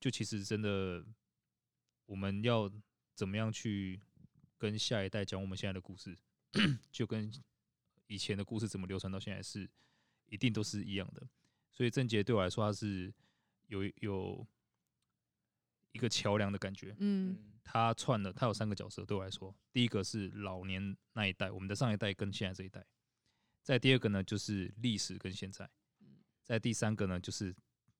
就其实真的，我们要怎么样去？跟下一代讲我们现在的故事，就跟以前的故事怎么流传到现在是一定都是一样的。所以郑杰对我来说，他是有有一个桥梁的感觉。嗯，他串了，他有三个角色。对我来说，第一个是老年那一代，我们的上一代跟现在这一代；再第二个呢，就是历史跟现在；再第三个呢，就是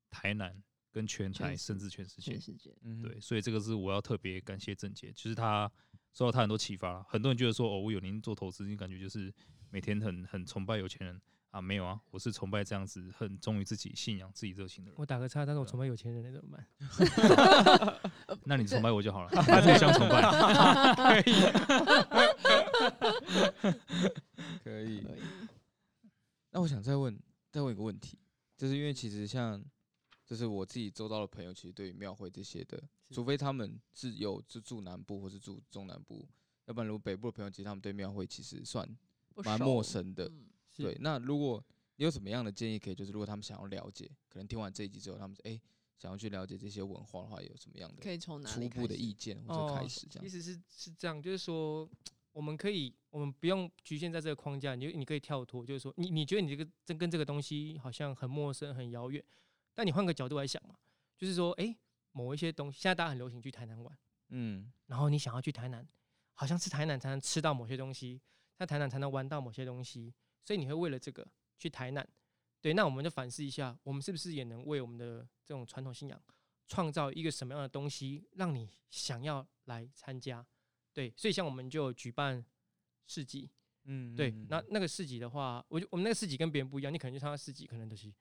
台南跟全台，甚至全世界。全世界，对，所以这个是我要特别感谢郑杰，就是他受到他很多启发。很多人觉得说，哦，我有您做投资，你感觉就是每天很很崇拜有钱人。啊，没有啊，我是崇拜这样子很忠于自己信仰、自己热情的人。我打个叉，但是我崇拜有钱人，那怎么办？那你崇拜我就好了，互相崇拜。可以，可以。那我想再问，再问一个问题，就是因为其实像，就是我自己周遭的朋友，其实对于庙会这些的，除非他们是有就住南部或是住中南部，要不然如果北部的朋友，其实他们对庙会其实算蛮陌生的。对，那如果你有什么样的建议，可以就是如果他们想要了解，可能听完这一集之后，他们哎、欸、想要去了解这些文化的话，有什么样的可以从初步的意见或者开始这样？意思是是这样，就是说我们可以，我们不用局限在这个框架，你你可以跳脱，就是说你你觉得你这个这跟这个东西好像很陌生、很遥远，但你换个角度来想嘛，就是说哎、欸、某一些东西，现在大家很流行去台南玩，嗯，然后你想要去台南，好像是台南才能吃到某些东西，在台南才能玩到某些东西。所以你会为了这个去台南，对，那我们就反思一下，我们是不是也能为我们的这种传统信仰创造一个什么样的东西，让你想要来参加？对，所以像我们就举办市集，嗯，对，那那个市集的话，我就我们那个市集跟别人不一样，你可能就参加市集，可能都是。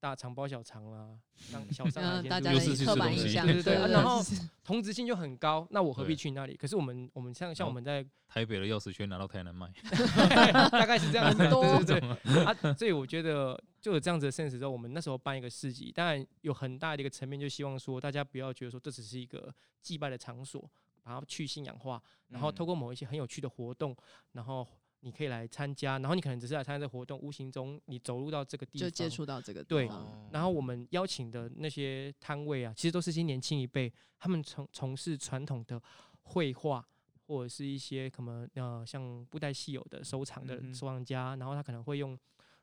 大肠包小肠啦，像小三啊，大家的刻板印象，对对对，然后同质性就很高，那我何必去那里？可是我们我们像像我们在台北的钥匙圈拿到台南卖，大概是这样子，对对对。啊，所以我觉得就有这样子的 sense 之后，我们那时候办一个市集，当然有很大的一个层面，就希望说大家不要觉得说这只是一个祭拜的场所，把它去信仰化，然后透过某一些很有趣的活动，然后。你可以来参加，然后你可能只是来参加这个活动，无形中你走入到这个地方，就接触到这个地方。对，然后我们邀请的那些摊位啊，其实都是些年轻一辈，他们从从事传统的绘画，或者是一些可能呃像布袋戏有的收藏的收藏家，然后他可能会用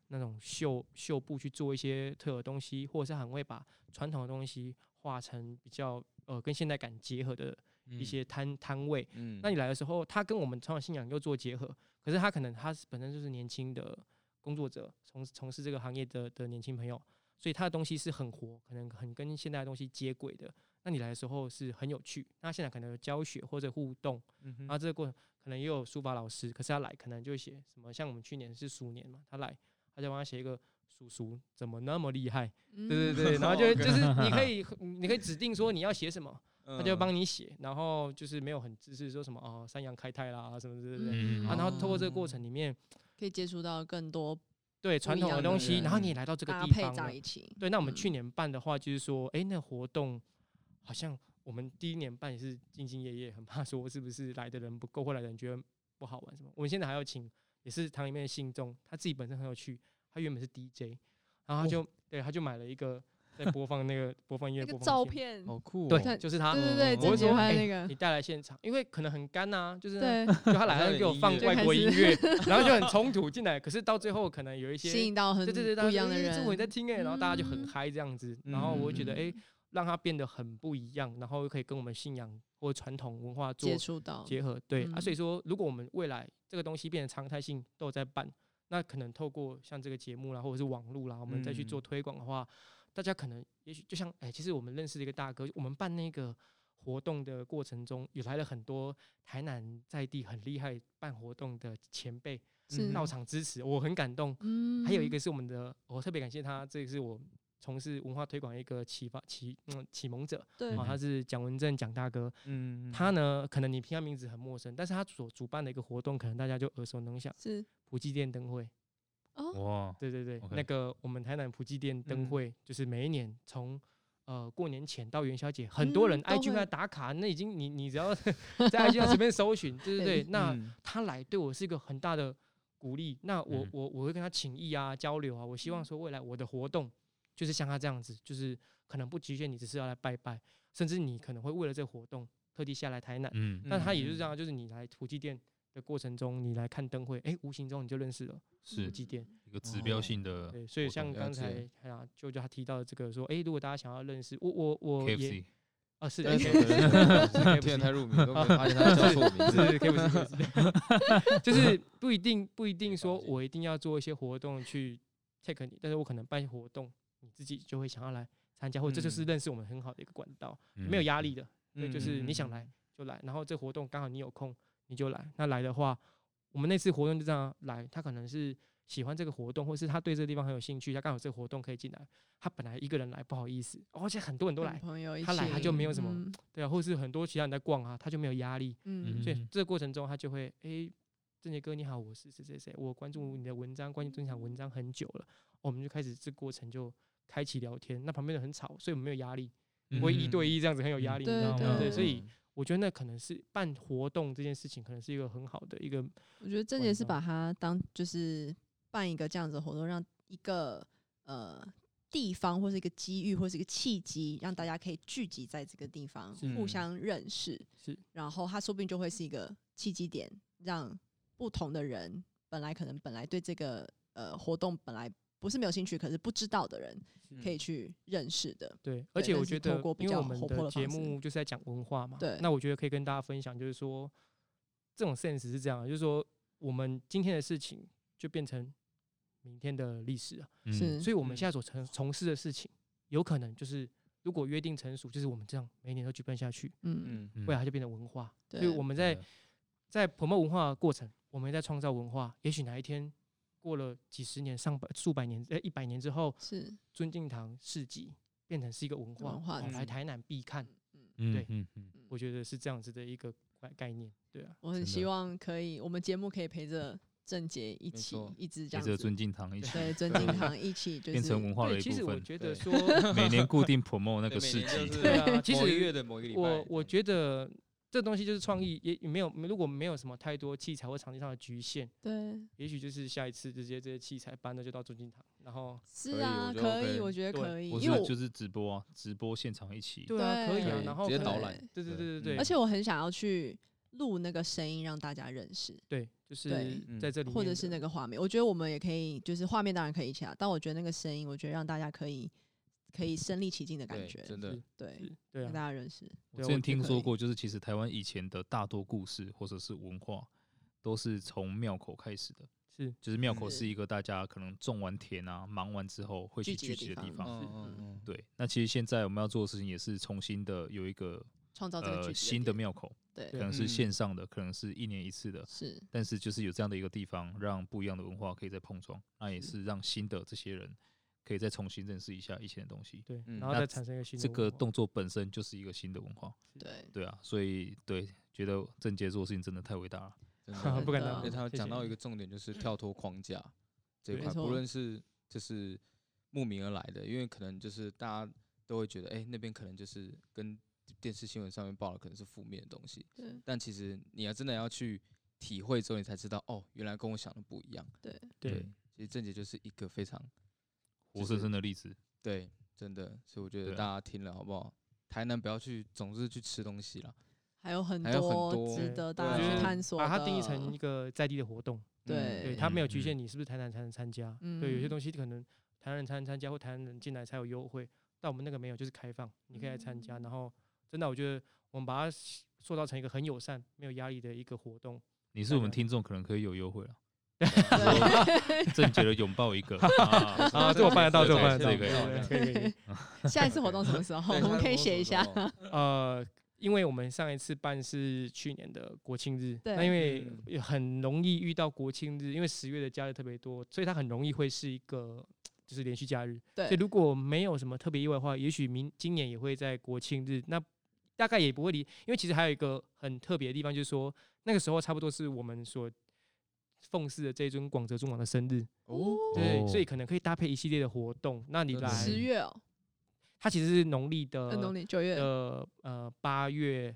那种绣绣布去做一些特有东西，或者是很会把传统的东西画成比较呃跟现代感结合的一些摊摊位。嗯，那你来的时候，他跟我们传统信仰又做结合。可是他可能他本身就是年轻的工作者，从从事这个行业的的年轻朋友，所以他的东西是很活，可能很跟现代的东西接轨的。那你来的时候是很有趣。那现在可能有教学或者互动，嗯、哼然后这个过程可能也有书法老师。可是他来可能就写什么，像我们去年是鼠年嘛，他来他就帮他写一个鼠鼠怎么那么厉害，嗯、对对对，然后就就是你可以你可以指定说你要写什么。他就帮你写，然后就是没有很自私说什么哦，三阳开泰啦什么之类的，嗯、啊，然后透过这个过程里面，可以接触到更多对传统的东西，然后你也来到这个地方在一起。对，那我们去年办的话，就是说，哎、欸，那个活动好像我们第一年办也是兢兢业业，很怕说是不是来的人不够，或来的人觉得不好玩什么。我们现在还要请，也是堂里面的信众，他自己本身很有趣，他原本是 DJ，然后他就、哦、对，他就买了一个。在播放那个 播放音乐，播放照片，好酷。对，就是他。对对对，我喜欢那个。你带来现场，因为可能很干呐，就是就他来了给我放外国音乐，然后就很冲突进来。可是到最后可能有一些吸引到很对对对不一样的人，中午也在听哎，然后大家就很嗨这样子。然后我会觉得哎，让他变得很不一样，然后又可以跟我们信仰或传统文化做接触到结合。对啊，所以说如果我们未来这个东西变成常态性都有在办，那可能透过像这个节目啦，或者是网络啦，我们再去做推广的话。大家可能也许就像哎、欸，其实我们认识的一个大哥，我们办那个活动的过程中，也来了很多台南在地很厉害办活动的前辈到场支持，我很感动。嗯，还有一个是我们的，我特别感谢他，这个是我从事文化推广一个启发启嗯启蒙者。对，他是蒋文正蒋大哥。嗯，他呢，可能你听他名字很陌生，但是他所主办的一个活动，可能大家就耳熟能详，是普济殿灯会。哇，对对对，那个我们台南普济店灯会，就是每一年从呃过年前到元宵节，很多人 IG 来打卡，那已经你你只要 在 IG 上随便搜寻，对对对，那他来对我是一个很大的鼓励。那我我我会跟他请益啊交流啊，我希望说未来我的活动就是像他这样子，就是可能不局限你只是要来拜拜，甚至你可能会为了这个活动特地下来台南。嗯，那他也就是这样，就是你来土鸡店的过程中，你来看灯会，哎，无形中你就认识了是几点一个指标性的。对，所以像刚才。哎呀，舅舅他提到的这个说，哎，如果大家想要认识我，我我也啊是，听得太入迷，都没发现他叫错名字，是 K F C，就是不一定不一定说我一定要做一些活动去 take 你，但是我可能办活动，你自己就会想要来参加，或者这就是认识我们很好的一个管道，没有压力的，对，就是你想来就来，然后这活动刚好你有空你就来，那来的话，我们那次活动就这样来，他可能是。喜欢这个活动，或是他对这个地方很有兴趣，他刚好这个活动可以进来。他本来一个人来不好意思，而且很多人都来，他来他就没有什么，嗯、对啊，或是很多其他人在逛啊，他就没有压力。嗯，所以这个过程中他就会，哎、欸，正杰哥你好，我是谁谁谁，我关注你的文章，关注这场文章很久了，我们就开始这过程就开启聊天。那旁边人很吵，所以我们没有压力，不会一对一这样子很有压力，你知道吗？对，所以我觉得那可能是办活动这件事情，可能是一个很好的一个。我觉得郑杰是把它当就是。办一个这样子的活动，让一个呃地方或是一个机遇或是一个契机，让大家可以聚集在这个地方，互相认识。是，然后它说不定就会是一个契机点，让不同的人本来可能本来对这个呃活动本来不是没有兴趣，可是不知道的人可以去认识的。对，而且我觉得，因为我们的节目就是在讲文化嘛，对，那我觉得可以跟大家分享，就是说这种 sense 是这样，就是说我们今天的事情。就变成明天的历史了，是，所以我们现在所从从事的事情，有可能就是如果约定成熟，就是我们这样每年都举办下去，嗯嗯，未来就变成文化。所以我们在在 promote 文化的过程，我们在创造文化。也许哪一天过了几十年、上百、数百年、呃一百年之后，是尊敬堂市集变成是一个文化，来台南必看。嗯，对，嗯嗯，我觉得是这样子的一个概概念。对啊，我很希望可以，我们节目可以陪着。正杰一起一直这样子，尊敬堂一起，对，尊敬堂一起 就是变成文化的一部分。其实我觉得 说，每年固定 promote 那个市集，对啊，其实我我觉得这东西就是创意，也没有如果没有什么太多器材或场地上的局限，对，也许就是下一次直接这些器材搬了就到尊敬堂，然后是啊，可以，我觉得可以，因为就是直播啊，直播现场一起，对啊，可以啊，然后直接导览，对对对对对，而且我很想要去。录那个声音让大家认识，对，就是在这里，或者是那个画面，我觉得我们也可以，就是画面当然可以一起啊，但我觉得那个声音，我觉得让大家可以可以身临其境的感觉，真的，对对，让大家认识。我之前听说过，就是其实台湾以前的大多故事或者是文化，都是从庙口开始的，是，就是庙口是一个大家可能种完田啊，忙完之后会去聚集的地方，嗯嗯，对。那其实现在我们要做的事情也是重新的有一个。创造这个新的庙口，对，可能是线上的，可能是一年一次的，是，但是就是有这样的一个地方，让不一样的文化可以再碰撞，那也是让新的这些人可以再重新认识一下以前的东西，对，然后再产生一个新的。这个动作本身就是一个新的文化，对，对啊，所以对，觉得郑杰做事情真的太伟大了，不敢当。因为他讲到一个重点，就是跳脱框架这一块，不论是就是慕名而来的，因为可能就是大家都会觉得，哎，那边可能就是跟。电视新闻上面报的可能是负面的东西，对。但其实你要真的要去体会之后，你才知道哦，原来跟我想的不一样。对对，其实郑杰就是一个非常活生生的例子。对，真的。所以我觉得大家听了好不好？台南不要去总是去吃东西了，还有很多值得大家去探索。把它定义成一个在地的活动，对，对，它没有局限你是不是台南才能参加。对，有些东西可能台南人才能参加，或台南人进来才有优惠，但我们那个没有，就是开放，你可以来参加，然后。真的，我觉得我们把它塑造成一个很友善、没有压力的一个活动。你是我们听众，可能可以有优惠了。正杰的拥抱一个 啊，这我办得到，这我办得到，这个可以可以。下一次活动什么时候？我们可以写一下。呃，因为我们上一次办是去年的国庆日，那因为很容易遇到国庆日，因为十月的假日特别多，所以它很容易会是一个。就是连续假日，对，所以如果没有什么特别意外的话，也许明今年也会在国庆日，那大概也不会离，因为其实还有一个很特别的地方，就是说那个时候差不多是我们所奉祀的这尊广泽中王的生日哦，对，所以可能可以搭配一系列的活动。那你来十月哦，它其实是农历的农历九月。的呃八月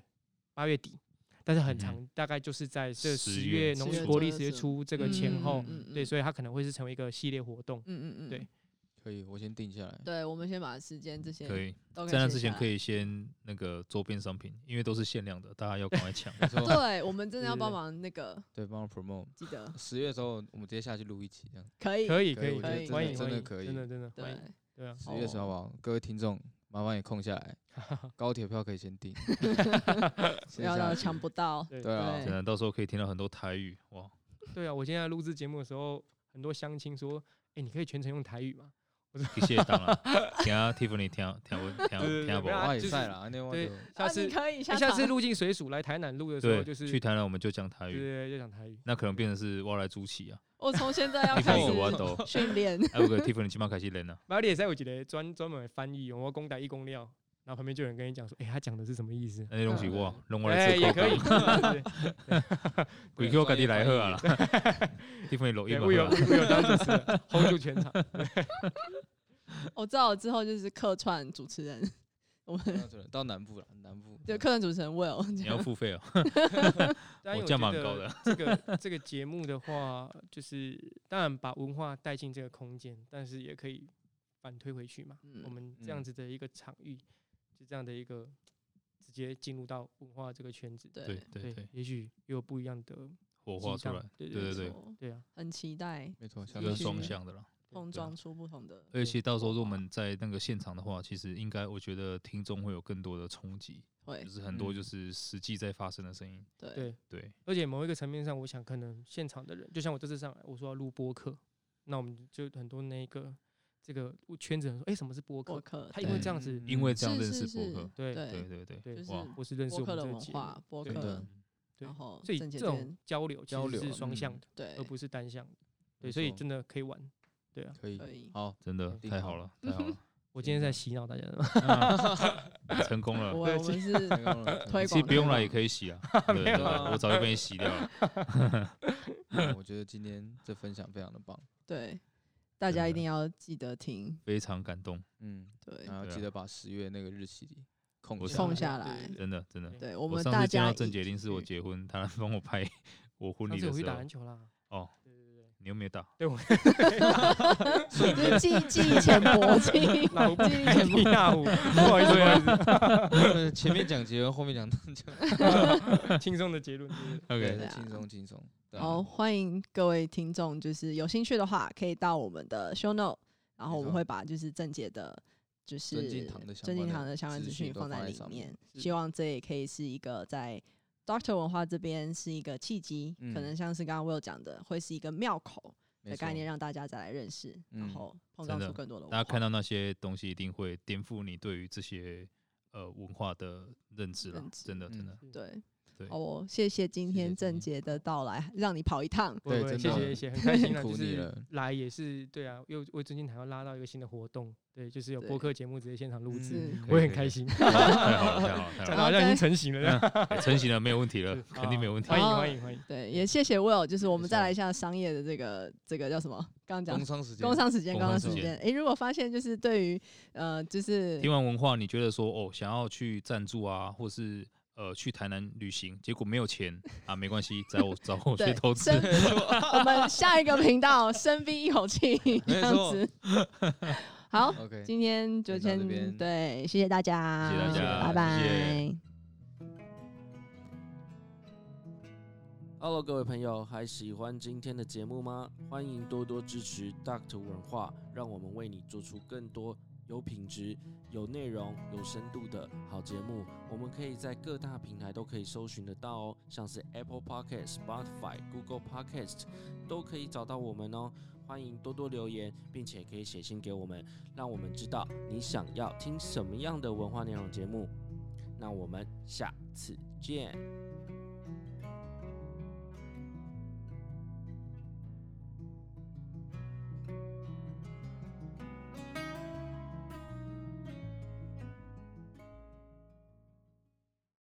八月底，但是很长，嗯、大概就是在这十月农历。国历十月初这个前后，对，所以它可能会是成为一个系列活动，嗯嗯嗯，对。可以，我先定下来。对，我们先把时间这些可以，都在那之前可以先那个周边商品，因为都是限量的，大家要赶快抢。对，我们真的要帮忙那个，对，帮忙 promote。记得十月的时候，我们直接下去录一期，这样可以，可以，可以，可以，欢迎，真的可以，真的，真的，对，对啊。十月十号好不好？各位听众，麻烦也空下来，高铁票可以先订，不要到抢不到。对啊，真的，到时候可以听到很多台语哇。对啊，我今天在录制节目的时候，很多乡亲说：“哎，你可以全程用台语吗？” 谢谢当然，听 Tiffany 听听我听 听不我也在啦，对，下次可以，下次入境水鼠来台南录的时候，就是去台南我们就讲台语，对，就讲台语。那可能变成是外来猪旗啊。我从现在要 开始训练。哎，我个 Tiffany 起码开始练了。马里也在有一个专专门翻译，我公台一公料，然后旁边就有人跟你讲说：“哎，他讲的是什么意思？”那东西我，弄我来吃也可以。鬼 Q 赶紧来喝啊！Tiffany 录音嘛，我有我有当主持人，hold 住全场。我知道我之后就是客串主持人，我们到南部了，南部就客串主持人 Will，你要付费哦，我价蛮高的。这个这个节目的话，就是当然把文化带进这个空间，但是也可以反推回去嘛。我们这样子的一个场域，就这样的一个直接进入到文化这个圈子，对。对对，也许又有不一样的火花出来。对对对对啊，很期待，没错，一个双向的了。碰撞出不同的，而且到时候如果我们在那个现场的话，其实应该我觉得听众会有更多的冲击，会就是很多就是实际在发生的声音。对。对对，而且某一个层面上，我想可能现场的人，就像我这次上来，我说要录播客，那我们就很多那个这个圈子人说，哎，什么是播客？他因为这样子，因为这样认识播客，对对对对对，哇，我是认识播客的文化，播客，然后所以这种交流交流是双向的，对，而不是单向的，对，所以真的可以玩。对啊，可以，好，真的太好了，太好了！我今天在洗脑大家，成功了。我们是推广，其实不用了，也可以洗啊。对对对，我早就被你洗掉了。我觉得今天这分享非常的棒，对，大家一定要记得听，非常感动。嗯，对，然后记得把十月那个日期空空下来，真的真的。对我们大家见到郑杰林是我结婚，他帮我拍 我婚礼的时候。我去打篮球啦。哦。你有没有到？对我 记记忆浅薄，记 记忆浅薄。不好意思，不好意思。前面讲结论，后面讲轻松的结论。OK，轻松轻松。好，欢迎各位听众，就是有兴趣的话，可以到我们的 show note，然后我们会把就是郑捷的，就是尊敬堂的尊敬堂的相关资讯放在里面。希望这也可以是一个在。Doctor 文化这边是一个契机，可能像是刚刚 Will 讲的，会是一个庙口的概念，让大家再来认识，然后碰撞出更多的文化。大家看到那些东西，一定会颠覆你对于这些呃文化的认知了。真的，真的，对。好，我谢谢今天郑杰的到来，让你跑一趟。对，谢谢谢谢，很开心啊，就是来也是对啊，又为尊敬堂要拉到一个新的活动，对，就是有播客节目直接现场录制，我也很开心。太好了，太好了，太好了，好像已经成型了，成型了，没有问题了，肯定没有问题。欢迎欢迎欢迎。对，也谢谢 Will，就是我们再来一下商业的这个这个叫什么？刚刚讲工商时间，工商时间，工商时间。哎，如果发现就是对于呃，就是听完文化，你觉得说哦，想要去赞助啊，或是。呃，去台南旅行，结果没有钱啊，没关系，找我找我去投资。我们下一个频道深吸一口气，这样子。好，okay, 今天就先对，谢谢大家，谢谢大家，拜拜。谢谢 Hello，各位朋友，还喜欢今天的节目吗？欢迎多多支持 Doctor 文化，让我们为你做出更多。有品质、有内容、有深度的好节目，我们可以在各大平台都可以搜寻得到哦，像是 Apple Podcast、Spotify、Google Podcast 都可以找到我们哦。欢迎多多留言，并且可以写信给我们，让我们知道你想要听什么样的文化内容节目。那我们下次见。